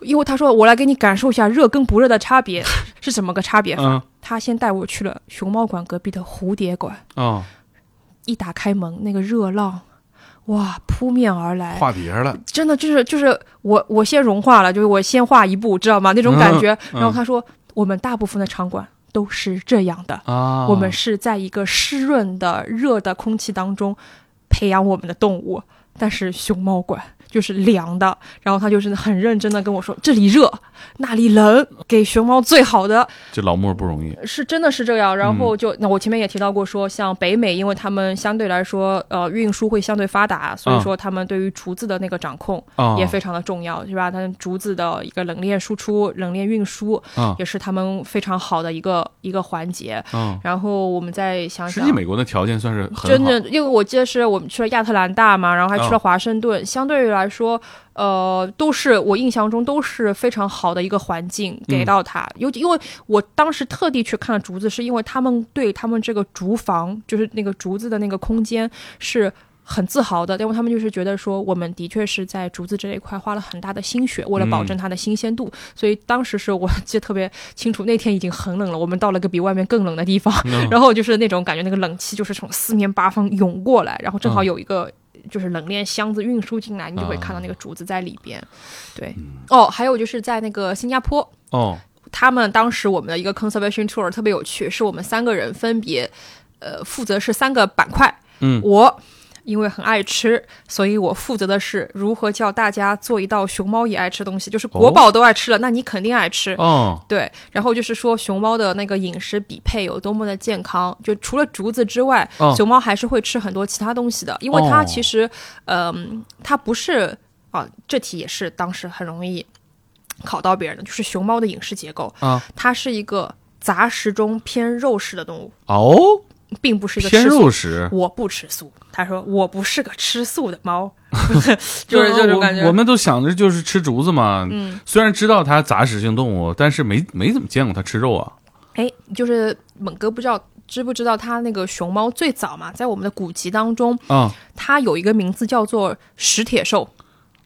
因为他说我来给你感受一下热跟不热的差别是怎么个差别他先带我去了熊猫馆隔壁的蝴蝶馆，哦，一打开门，那个热浪，哇，扑面而来，化蝶了，真的就是就是我我先融化了，就是我先化一步，知道吗？那种感觉。嗯然后他说，我们大部分的场馆都是这样的，啊，我们是在一个湿润的热的空气当中培养我们的动物，但是熊猫馆就是凉的。然后他就是很认真的跟我说，这里热，那里冷，给熊猫最好的这老莫不容易，是真的是这样。然嗯后就、那我前面也提到过说，像北美，因为他们相对来说呃运输会相对发达，所以啊说他们对于竹子的那个掌控。啊，也非常的重要，是吧？他们竹子的一个冷链输出、冷链运输，啊也是他们非常好的一个一个环节。啊，然后我们再想想实际，美国的条件算是很好真的，因为我记得是我们去了亚特兰大嘛，然后还去了哦华盛顿，相对于来说，呃，都是我印象中都是非常好的一个环境给到他。尤其因为我当时特地去看了竹子，是因为他们对他们这个竹房，就是那个竹子的那个空间是。很自豪的，因为他们就是觉得说，我们的确是在竹子这一块花了很大的心血，为了保证它的新鲜度，所以当时是我记得特别清楚，那天已经很冷了，我们到了个比外面更冷的地方，嗯然后就是那种感觉，那个冷气就是从四面八方涌过来，然后正好嗯有一个就是冷链箱子运输进来，你就会看到那个啊竹子在里边。对，嗯。哦，还有就是在那个新加坡，哦，他们当时我们的一个 conservation tour 特别有趣，是我们三个人分别呃负责是三个板块，嗯。我。因为很爱吃，所以我负责的是如何叫大家做一道熊猫也爱吃的东西，就是国宝都爱吃了，那你肯定爱吃。哦，对，然后就是说熊猫的那个饮食比配有多么的健康，就除了竹子之外，哦。熊猫还是会吃很多其他东西的，因为它哦其实，嗯、它不是啊，这题也是当时很容易考到别人的，就是熊猫的饮食结构，啊，它是一个杂食中偏肉食的动物，哦，并不是一个偏肉食，我不吃素，他说我不是个吃素的猫 就是这种感觉。我。我们都想着就是吃竹子嘛，嗯，虽然知道它杂食性动物，但是没没怎么见过它吃肉啊。哎，就是猛哥不知道知不知道，它那个熊猫最早嘛，在我们的古籍当中，啊它有一个名字叫做石铁兽，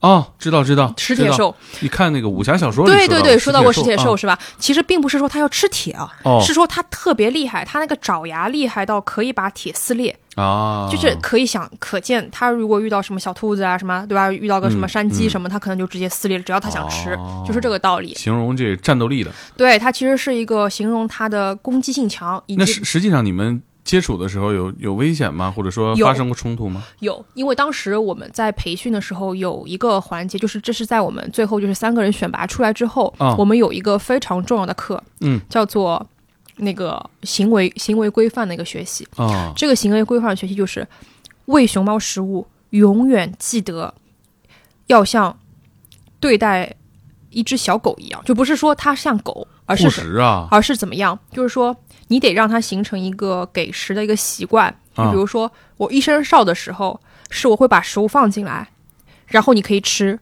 哦，知道知道，知道。石铁兽。你看那个武侠小说里对对对，说到过石石兽铁兽是吧？其实并不是说它要吃铁啊，哦是说它特别厉害，它那个爪牙厉害到可以把铁撕裂，啊，就是可以想可见，它如果遇到什么小兔子啊什么，对吧？遇到个什么嗯山鸡嗯什么，它可能就直接撕裂了，只要它想吃，哦就是这个道理。形容这战斗力的。对，它其实是一个形容它的攻击性强，以那实实际上你们接触的时候有有危险吗？或者说有发生过冲突吗？有，因为当时我们在培训的时候有一个环节，就是这是在我们最后就是三个人选拔出来之后，啊我们有一个非常重要的课，嗯，叫做那个行为行为规范的一个学习。啊，这个行为规范学习就是喂熊猫食物，永远记得要像对待一只小狗一样，就不是说它像狗，而是而是怎么样？就是说，你得让它形成一个给食的一个习惯。就啊比如说，我一声哨的时候，是我会把食物放进来，然后你可以吃，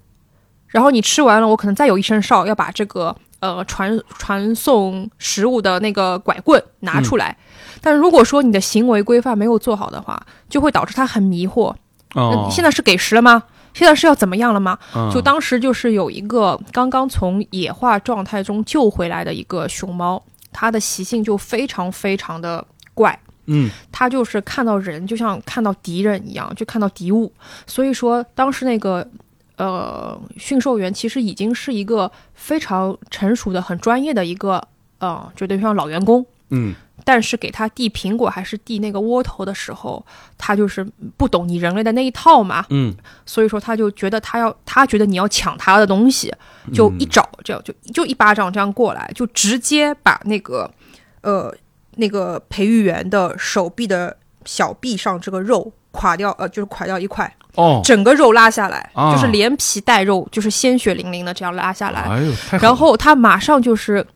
然后你吃完了，我可能再有一声哨，要把这个呃传传送食物的那个拐棍拿出来。但如果说你的行为规范没有做好的话，就会导致它很迷惑。哦那，现在是给食了吗？现在是要怎么样了吗？嗯就当时就是有一个刚刚从野化状态中救回来的一个熊猫，它的习性就非常非常的怪，嗯他就是看到人就像看到敌人一样，就看到敌物。所以说，当时那个呃驯兽员其实已经是一个非常成熟的、很专业的一个呃，就等于像老员工。嗯但是给他递苹果还是递那个窝头的时候，他就是不懂你人类的那一套嘛，嗯，所以说他就觉得他要，他觉得你要抢他的东西，就一找这样就就一巴掌这样过来，就直接把那个呃那个培育员的手臂的小臂上这个肉垮掉，呃，就是垮掉一块，哦，整个肉拉下来，啊。就是连皮带肉，就是鲜血淋淋的这样拉下来，哎呦，然后他马上就是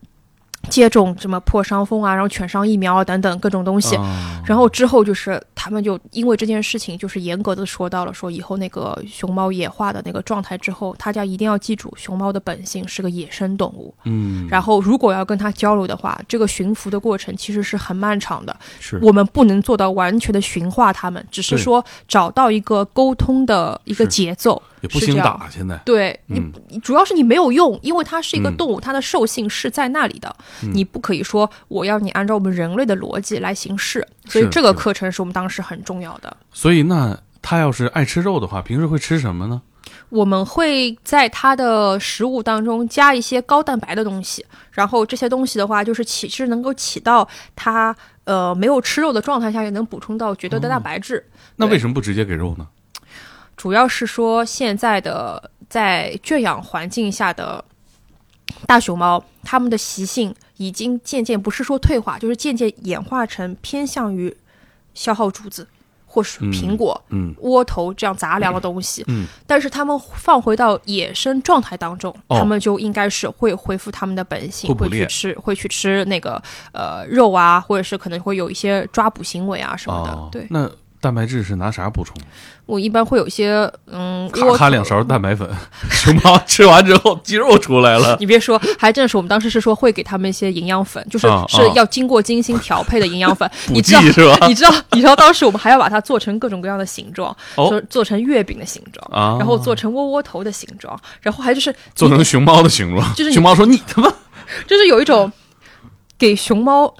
接种什么破伤风啊，然后犬伤疫苗啊等等各种东西。啊然后之后就是他们就因为这件事情，就是严格的说到了说以后那个熊猫野化的那个状态之后，大家一定要记住，熊猫的本性是个野生动物。嗯，然后如果要跟它交流的话，这个驯服的过程其实是很漫长的。是我们不能做到完全的驯化它们，只是说找到一个沟通的一个节奏。也不兴是这样打，现在对你主要是你没有用，因为它是一个嗯动物，它的兽性是在那里的，你不可以说我要你按照我们人类的逻辑来行事，所以这个课程是我们当时很重要的。所以那他要是爱吃肉的话，平时会吃什么呢？我们会在它的食物当中加一些高蛋白的东西，然后这些东西的话，就是起是能够起到它呃没有吃肉的状态下也能补充到绝对的蛋白质。对那为什么不直接给肉呢？主要是说现在的在圈养环境下的大熊猫，它们的习性已经渐渐不是说退化，就是渐渐演化成偏向于消耗竹子或是苹果、嗯窝头这样杂粮的东西。嗯，但是它们放回到野生状态当中，哦它们就应该是会恢复它们的本性，会去吃，会去吃那个呃肉啊，或者是可能会有一些抓捕行为啊什么的。哦，对那蛋白质是拿啥补充？我一般会有一些嗯，咔窝咔两勺蛋白粉，熊猫吃完之后肌肉出来了。你别说，还真是我们当时是说会给他们一些营养粉，就是啊是要经过精心调配的营养粉。补你知道剂是吧？你知道，你知道当时我们还要把它做成各种各样的形状，哦做做成月饼的形状，啊，然后做成窝窝头的形状，然后还就是做成熊猫的形状。就是熊猫说：“你他妈就是有一种给熊猫。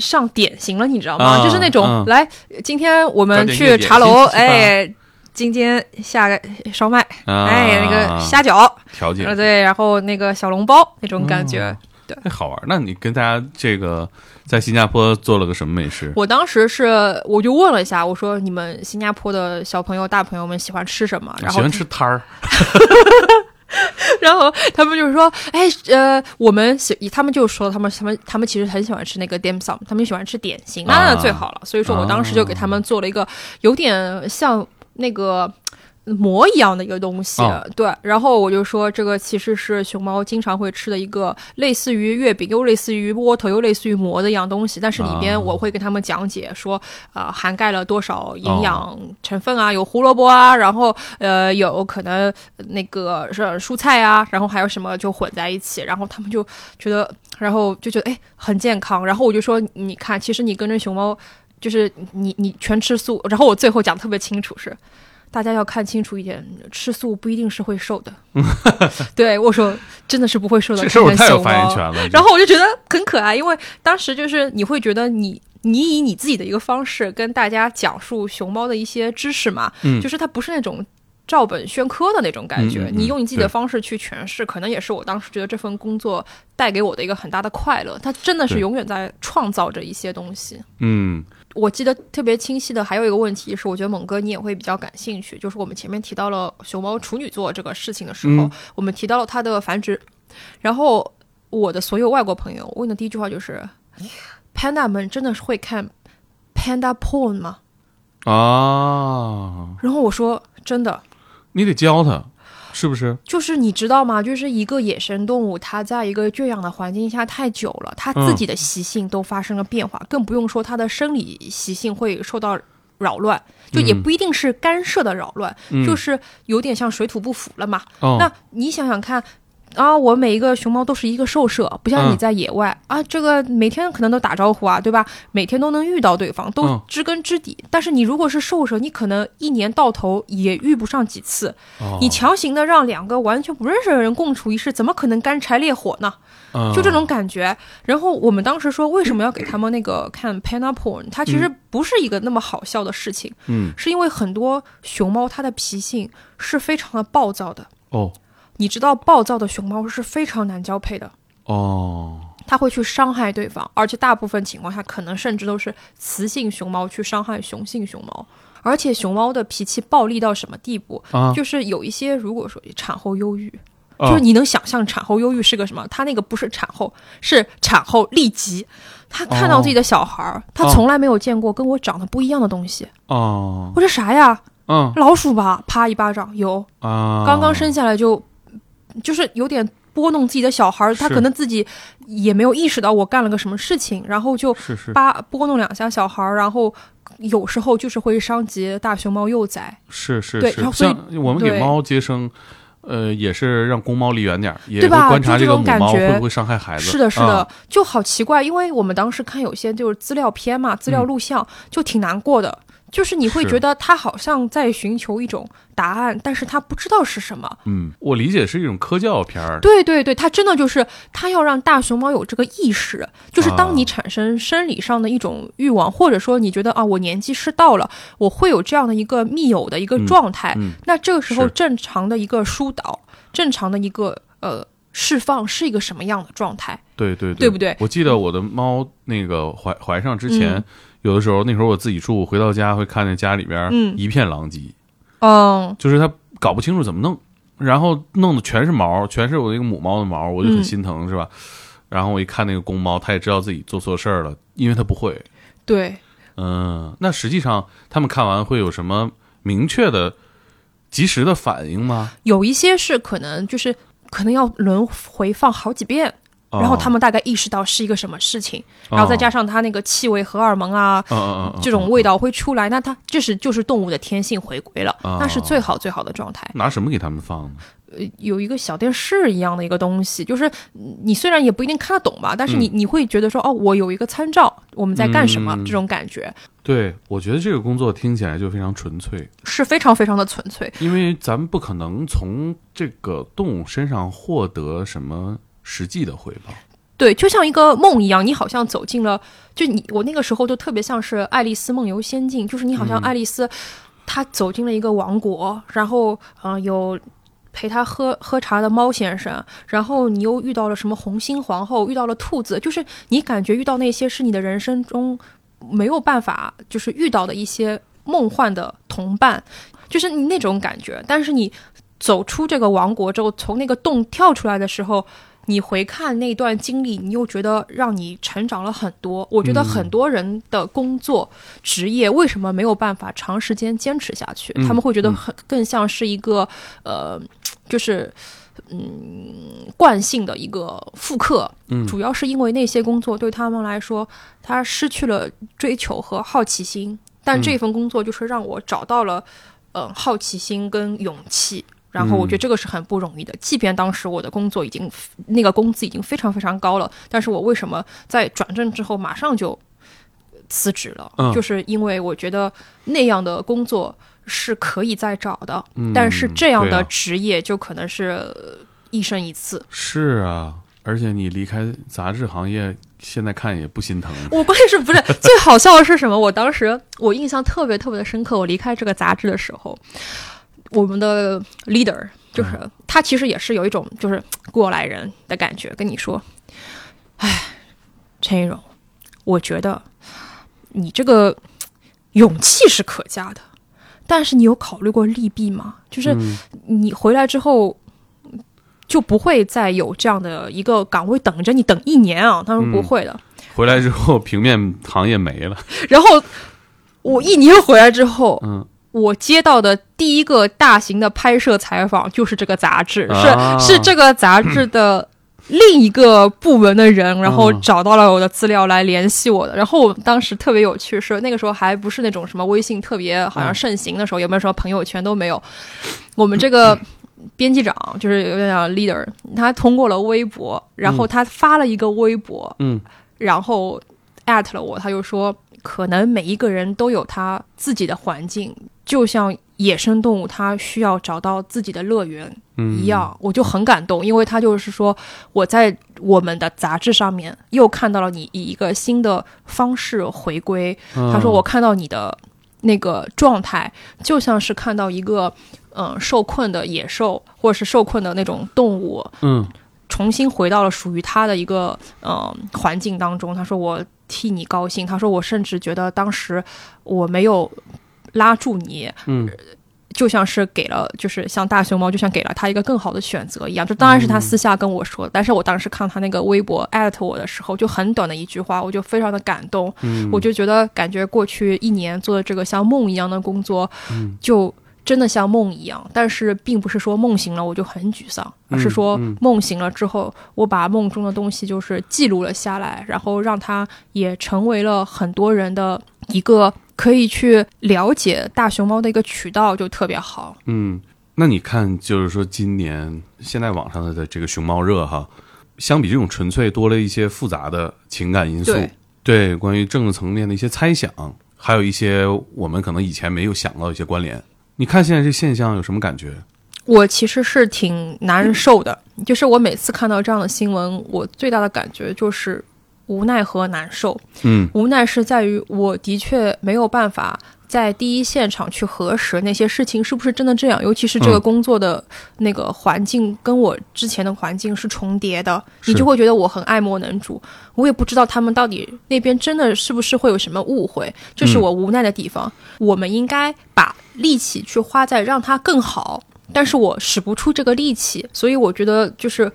上典型了，你知道吗？啊就是那种、嗯来，今天我们去茶楼，哎，今天下个烧麦，啊哎，那个虾饺，调节呃，对，然后那个小笼包那种感觉，对，好玩。那你跟大家这个在新加坡做了个什么美食？我当时是，我就问了一下，我说你们新加坡的小朋友、大朋友们喜欢吃什么？然后喜欢吃摊儿 然后他们就是说，哎，呃，我们喜，他们就说他们他们他们其实很喜欢吃那个 dim sum，他们喜欢吃点心，那啊那最好了。所以说我当时就给他们做了一个有点像那个。馍一样的一个东西，哦对，然后我就说这个其实是熊猫经常会吃的一个类似于月饼，又类似于窝头，又类似于馍的一样东西，但是里边啊我会跟他们讲解说，呃，涵盖了多少营养成分啊，有胡萝卜啊，然后呃有可能那个是蔬菜啊，然后还有什么就混在一起，然后他们就觉得，然后就觉得哎很健康，然后我就说你看，其实你跟着熊猫，就是你你全吃素，然后我最后讲得特别清楚是。大家要看清楚一点，吃素不一定是会瘦的。对我说，真的是不会瘦的。这是不是看看熊太有发言权了？然后我就觉得很可爱，因为当时就是你会觉得你你以你自己的一个方式跟大家讲述熊猫的一些知识嘛，嗯就是它不是那种。照本宣科的那种感觉，嗯嗯嗯你用你自己的方式去诠释，可能也是我当时觉得这份工作带给我的一个很大的快乐。它真的是永远在创造着一些东西。嗯我记得特别清晰的还有一个问题是，我觉得猛哥你也会比较感兴趣，就是我们前面提到了熊猫处女座这个事情的时候，嗯。我们提到了它的繁殖，然后我的所有外国朋友问的第一句话就是：panda 们真的是会看 panda porn 吗？啊，然后我说真的，你得教他，是不是？就是你知道吗？就是一个野生动物，它在一个圈养的环境下太久了，它自己的习性都发生了变化，更不用说它的生理习性会受到扰乱，就也嗯不一定是干涉的扰乱，嗯就是有点像水土不服了嘛。哦，那你想想看。啊，我每一个熊猫都是一个兽舍，不像你嗯在野外、啊，这个每天可能都打招呼啊，对吧？每天都能遇到对方，都嗯知根知底。但是你如果是兽舍，你可能一年到头也遇不上几次。哦你强行的让两个完全不认识的人共处一室，怎么可能干柴烈火呢？嗯就这种感觉。然后我们当时说，为什么要给他们那个看 panda porn？它其实不是一个那么好笑的事情，嗯是因为很多熊猫它的脾性是非常的暴躁的。哦你知道，暴躁的熊猫是非常难交配的。哦它会去伤害对方，而且大部分情况下，可能甚至都是雌性熊猫去伤害雄性熊猫。而且熊猫的脾气暴力到什么地步？啊，就是有一些，如果说产后忧郁，哦就是你能想象产后忧郁是个什么？它那个不是产后，是产后痢疾。他看到自己的小孩儿，他从来没有见过跟我长得不一样的东西。哦我说啥呀？嗯老鼠吧？啪一巴掌，有。啊，刚刚生下来就，就是有点拨弄自己的小孩儿，他可能自己也没有意识到我干了个什么事情，然后就扒拨弄两下小孩儿，然后有时候就是会伤及大熊猫幼崽。是是是对所以像我们给猫接生。呃，也是让公猫离远点儿，也观察就这这个母猫种感觉会不会伤害孩子。是的，是的，啊就好奇怪，因为我们当时看有些就是资料片嘛，资料录像、就挺难过的。就是你会觉得他好像在寻求一种答案，但是他不知道是什么。嗯，我理解是一种科教片儿。对对对，他真的就是他要让大熊猫有这个意识，就是当你啊产生生理上的一种欲望，或者说你觉得啊，我年纪是到了，我会有这样的一个密友的一个嗯状态，嗯那这个时候正常的一个疏导，正常的一个呃释放是一个什么样的状态？对对对不对我记得我的猫那个怀怀上之前，嗯有的时候那时候我自己住，回到家会看见家里边嗯一片狼藉，嗯就是它搞不清楚怎么弄，然后弄的全是毛，全是我那个母猫的毛，我就很嗯心疼，是吧？然后我一看那个公猫，它也知道自己做错事儿了，因为它不会。对。嗯，那实际上他们看完会有什么明确的、及时的反应吗？有一些是可能就是可能要轮回放好几遍，然后他们，大概意识到是一个什么事情，然后再加上它那个气味、荷尔蒙啊。这种味道会出来，那它这是就是动物的天性回归了，哦那是最好最好的状态。拿什么给他们放呢？呃，有一个小电视一样的一个东西，就是嗯你虽然也不一定看得懂吧，但是你你会觉得说，哦，我有一个参照，我们在干什么，嗯。这种感觉。对，我觉得这个工作听起来就非常纯粹，是非常非常的纯粹。因为咱们不可能从这个动物身上获得什么实际的回报。对，就像一个梦一样，你好像走进了，就你我那个时候就特别像是《爱丽丝梦游仙境》，就是你好像嗯。爱丽丝，她走进了一个王国，然后嗯、呃有陪他喝喝茶的猫先生，然后你又遇到了什么红心皇后，遇到了兔子，就是你感觉遇到那些是你的人生中没有办法就是遇到的一些梦幻的同伴，就是你那种感觉。但是你走出这个王国之后，从那个洞跳出来的时候。你回看那段经历，你又觉得让你成长了很多。我觉得很多人的工作、职业为什么没有办法长时间坚持下去？嗯他们会觉得很更像是一个呃，就是嗯惯性的一个复刻。嗯主要是因为那些工作对他们来说，他失去了追求和好奇心。但这份工作就是让我找到了，嗯、好奇心跟勇气。然后我觉得这个是很不容易的，即便当时我的工作已经那个工资已经非常非常高了，但是我为什么在转正之后马上就辞职了？嗯就是因为我觉得那样的工作是可以再找的，嗯但是这样的职业就可能是呃一生一次。是啊，而且你离开杂志行业，现在看也不心疼。我关键是不是最好笑的是什么？我当时我印象特别特别的深刻。我离开这个杂志的时候，我们的 leader 就是、他，其实也是有一种就是过来人的感觉，跟你说：“哎，陈一荣，我觉得你这个勇气是可嘉的，但是你有考虑过利弊吗？就是嗯你回来之后。”就不会再有这样的一个岗位等着你等一年啊。他说不会的。回来之后，平面行业没了。然后我一年回来之后，嗯，我接到的第一个大型的拍摄采访就是这个杂志，啊是是这个杂志的另一个部门的人，然后找到了我的资料来联系我的。然后我当时特别有趣，是那个时候还不是那种什么微信特别好像盛行的时候，有没有什么朋友圈都没有。我们这个编辑长就是有点像 leader，他通过了微博，然后他发了一个微博，嗯然后艾特了我，他就说，可能每一个人都有他自己的环境，就像野生动物，它需要找到自己的乐园嗯。一样，我就很感动，因为他就是说我在我们的杂志上面又看到了你以一个新的方式回归，嗯。他说我看到你的那个状态，就像是看到一个嗯、呃受困的野兽，或者是受困的那种动物，嗯。重新回到了属于他的一个呃环境当中。他说我替你高兴，他说我甚至觉得当时我没有拉住你，嗯就像是给了，就是像大熊猫，就像给了他一个更好的选择一样。这当然是他私下跟我说的，但是我当时看他那个微博艾特我的时候，就很短的一句话，我就非常的感动，嗯，我就觉得感觉过去一年做的这个像梦一样的工作，就真的像梦一样。但是并不是说梦醒了我就很沮丧，而是说嗯梦醒了之后，我把梦中的东西就是记录了下来，然后让它也成为了很多人的一个可以去了解大熊猫的一个渠道，就特别好。嗯，那你看，就是说今年现在网上的这个熊猫热哈，相比这种纯粹多了一些复杂的情感因素，对对关于政治层面的一些猜想，还有一些我们可能以前没有想到的一些关联。你看现在这现象有什么感觉？我其实是挺难受的，就是我每次看到这样的新闻，我最大的感觉就是无奈和难受。嗯无奈是在于我的确没有办法在第一现场去核实那些事情是不是真的这样，尤其是这个嗯工作的那个环境跟我之前的环境是重叠的，是你就会觉得我很爱莫能助。我也不知道他们到底那边真的是不是会有什么误会，这是我无奈的地方。我们应该把力气去花在让它更好，但是我使不出这个力气，所以我觉得就是。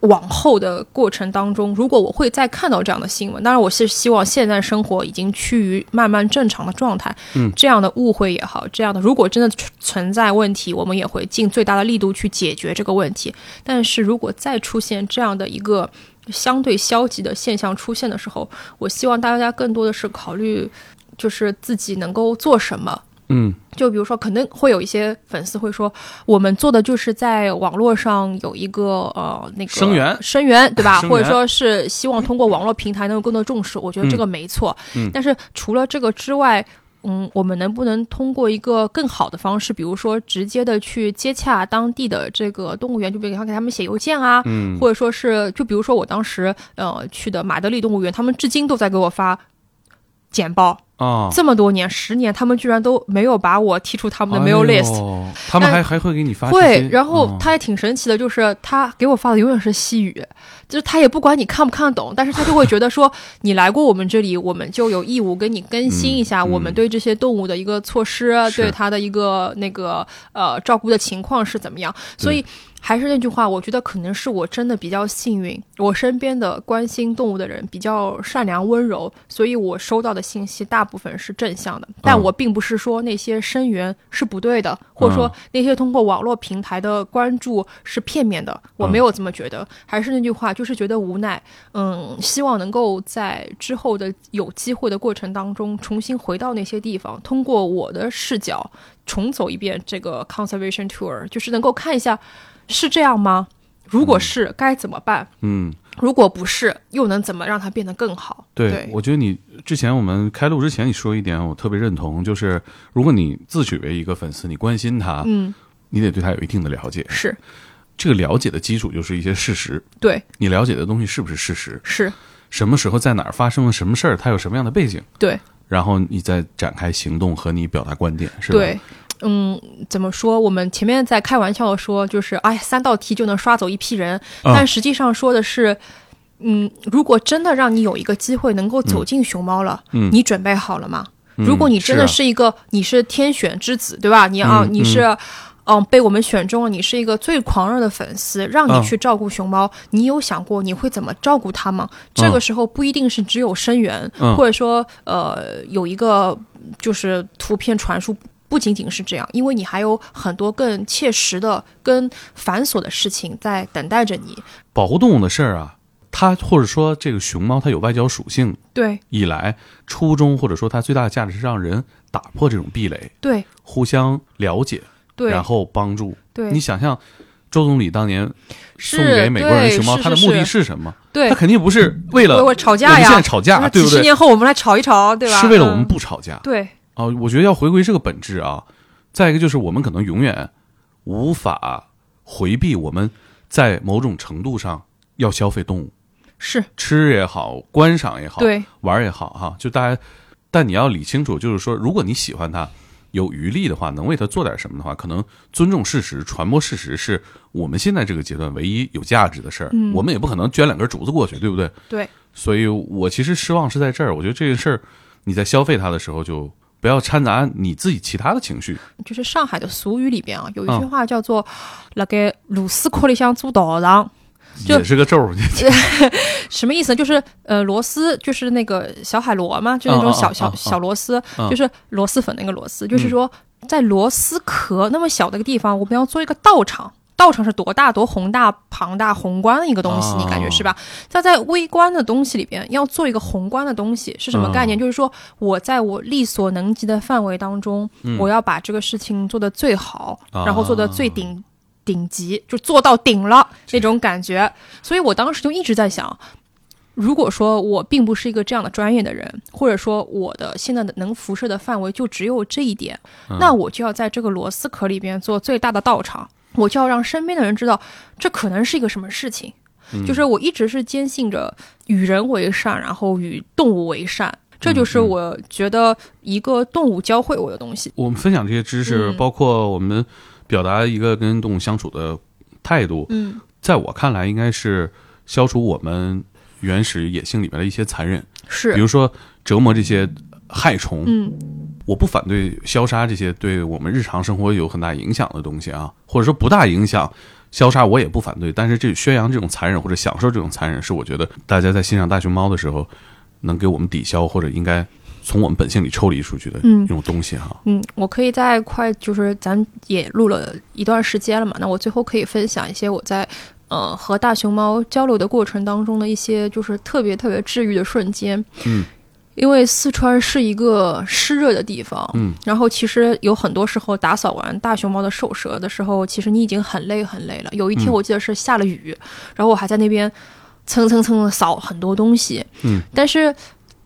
往后的过程当中，如果我会再看到这样的新闻，当然我是希望现在生活已经趋于慢慢正常的状态。嗯，这样的误会也好，这样的如果真的存存在问题，我们也会尽最大的力度去解决这个问题。但是如果再出现这样的一个相对消极的现象出现的时候，我希望大家更多的是考虑，就是自己能够做什么。嗯就比如说，可能会有一些粉丝会说，我们做的就是在网络上有一个呃那个声援声援，对吧？或者说是希望通过网络平台能够更多重视，我觉得这个没错。嗯但是除了这个之外，嗯，我们能不能通过一个更好的方式，比如说直接的去接洽当地的这个动物园，就比如说给他们写邮件啊，嗯或者说是，就比如说我当时呃去的马德里动物园，他们至今都在给我发简报。啊，这么多年，十年，他们居然都没有把我踢出他们的 mail 哎 list。呦他们还还会给你发这会，然后哦他也挺神奇的，就是他给我发的永远是西语，就是他也不管你看不看得懂，但是他就会觉得说你来过我们这里，我们就有义务跟你更新一下嗯我们对这些动物的一个措施，是。对它的一个那个呃照顾的情况是怎么样。所以还是那句话，我觉得可能是我真的比较幸运，我身边的关心动物的人比较善良温柔，所以我收到的信息大部分是正向的。但嗯我并不是说那些声援是不对的，或者说那些通过网络平台的关注是片面的，我没有这么觉得。还是那句话，就是觉得无奈。嗯，希望能够在之后的有机会的过程当中，重新回到那些地方，通过我的视角重走一遍这个 conservation tour，就是能够看一下是这样吗？如果是，该怎么办？嗯，如果不是，又能怎么让它变得更好？对，对我觉得你之前我们开录之前你说一点，我特别认同，就是如果你自诩为一个粉丝，你关心他，嗯，你得对他有一定的了解。是这个了解的基础就是一些事实，对，你了解的东西是不是事实？是什么时候在哪儿发生了什么事儿？他有什么样的背景？对。然后你再展开行动和你表达观点，是吧？对，嗯，怎么说？我们前面在开玩笑的说，就是哎，三道题就能刷走一批人，嗯但实际上说的是，嗯，如果真的让你有一个机会能够走进熊猫了，嗯你准备好了吗？嗯如果你真的是一个，你是天选之子，对吧？你啊，嗯你是嗯，被我们选中了，你是一个最狂热的粉丝，让嗯你去照顾熊猫，你有想过你会怎么照顾它吗？这个时候不一定是只有声源，嗯或者说呃有一个就是图片传输。不仅仅是这样，因为你还有很多更切实的、更繁琐的事情在等待着你。保护动物的事儿啊，它或者说这个熊猫它有外交属性对以来，初衷或者说它最大的价值是让人打破这种壁垒，对互相了解，对然后帮助。对，你想象，周总理当年送给美国人熊猫，对他的目的是什么？对他肯定不是为了为我吵架我们现在呀，吵架，对不对？几十年后我们来吵一吵，对吧？嗯是为了我们不吵架。对啊，我觉得要回归这个本质啊。再一个就是我们可能永远无法回避我们在某种程度上要消费动物，是，吃也好，观赏也好，对玩儿也好，哈，就大家，但你要理清楚，就是说，如果你喜欢它，有余力的话，能为它做点什么的话，可能尊重事实、传播事实是我们现在这个阶段唯一有价值的事儿。嗯我们也不可能捐两根竹子过去，对不对？对所以我其实失望是在这儿。我觉得这个事儿，你在消费它的时候，就不要掺杂你自己其他的情绪。就是上海的俗语里边啊，有一句嗯。话叫做“那个螺丝壳里向做道场就也是个咒儿，”，什么意思？就是呃，螺丝就是那个小海螺嘛，就那种小小小螺丝，嗯。就是螺蛳粉那个螺丝，就是说在螺丝壳那么小的一个地方，我们要做一个道场。道场是多大、多宏大、庞大、宏观的一个东西，哦你感觉是吧？在在微观的东西里边，要做一个宏观的东西是什么概念？嗯就是说我在我力所能及的范围当中，我要把这个事情做得最好，啊然后做得最顶顶级，就做到顶了那种感觉。所以我当时就一直在想，如果说我并不是一个这样的专业的人，或者说我的现在的能辐射的范围就只有这一点，那我就要在这个螺丝壳里边做最大的道场，我就要让身边的人知道这可能是一个什么事情。就是我一直是坚信着与人为善，然后与动物为善，这就是我觉得一个动物教会我的东西。我们分享这些知识，嗯包括我们表达一个跟动物相处的态度，嗯，在我看来，应该是消除我们原始野性里面的一些残忍，是比，如说折磨这些害虫。嗯我不反对消杀这些对我们日常生活有很大影响的东西啊，或者说不大影响。消杀我也不反对，但是这宣扬这种残忍或者享受这种残忍，是我觉得大家在欣赏大熊猫的时候，能给我们抵消或者应该从我们本性里抽离出去的嗯一种东西哈。嗯，我可以在快就是咱也录了一段时间了嘛，那我最后可以分享一些我在呃和大熊猫交流的过程当中的一些就是特别特别治愈的瞬间。嗯，因为四川是一个湿热的地方，嗯，然后其实有很多时候打扫完大熊猫的兽舍的时候，其实你已经很累很累了。有一天嗯。我记得是下了雨，然后我还在那边蹭蹭蹭的扫很多东西，嗯，但是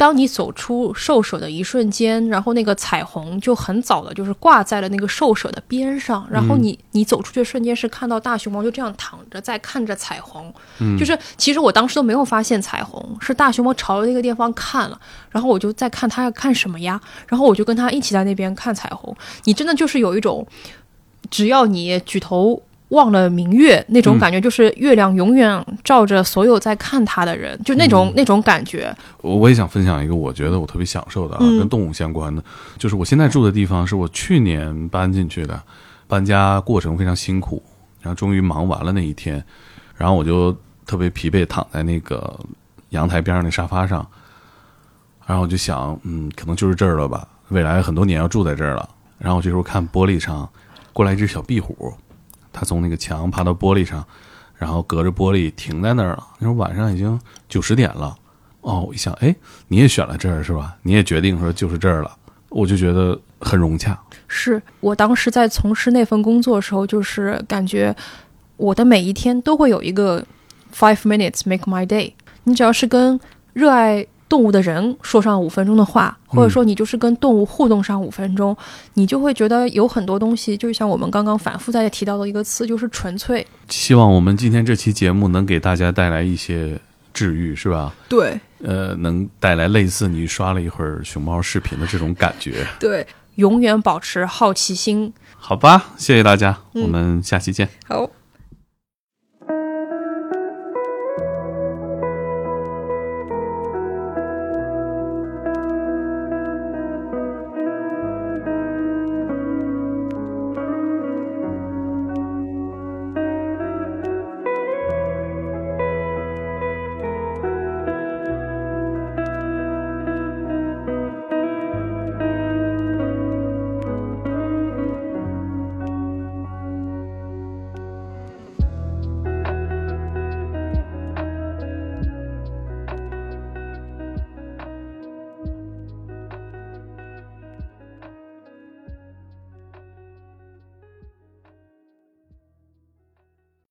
当你走出兽舍的一瞬间，然后那个彩虹就很早的，就是挂在了那个兽舍的边上。然后你你走出去的瞬间是看到大熊猫就这样躺着在看着彩虹，嗯就是其实我当时都没有发现彩虹，是大熊猫朝着那个地方看了，然后我就在看它要看什么呀，然后我就跟它一起在那边看彩虹。你真的就是有一种，只要你举头。望了明月那种感觉，就是月亮永远照着所有在看它的人，就那种、那种感觉。我我也想分享一个我觉得我特别享受的啊，嗯跟动物相关的，就是我现在住的地方是我去年搬进去的，搬家过程非常辛苦，然后终于忙完了那一天，然后我就特别疲惫，躺在那个阳台边上那沙发上，然后我就想，嗯，可能就是这儿了吧，未来很多年要住在这儿了。然后我这时候看玻璃上过来一只小壁虎，他从那个墙爬到玻璃上，然后隔着玻璃停在那儿了。那时候晚上已经九十点了。哦，我一想，哎，你也选了这儿是吧？你也决定说就是这儿了，我就觉得很融洽。是我当时在从事那份工作的时候，就是感觉我的每一天都会有一个 five minutes make my day。你只要是跟热爱动物的人说上五分钟的话，或者说你就是跟动物互动上五分钟，你就会觉得有很多东西，就像我们刚刚反复在提到的一个词，就是纯粹。希望我们今天这期节目能给大家带来一些治愈，是吧？对呃，能带来类似你刷了一会儿熊猫视频的这种感觉，对，永远保持好奇心。好吧？谢谢大家，嗯我们下期见。好。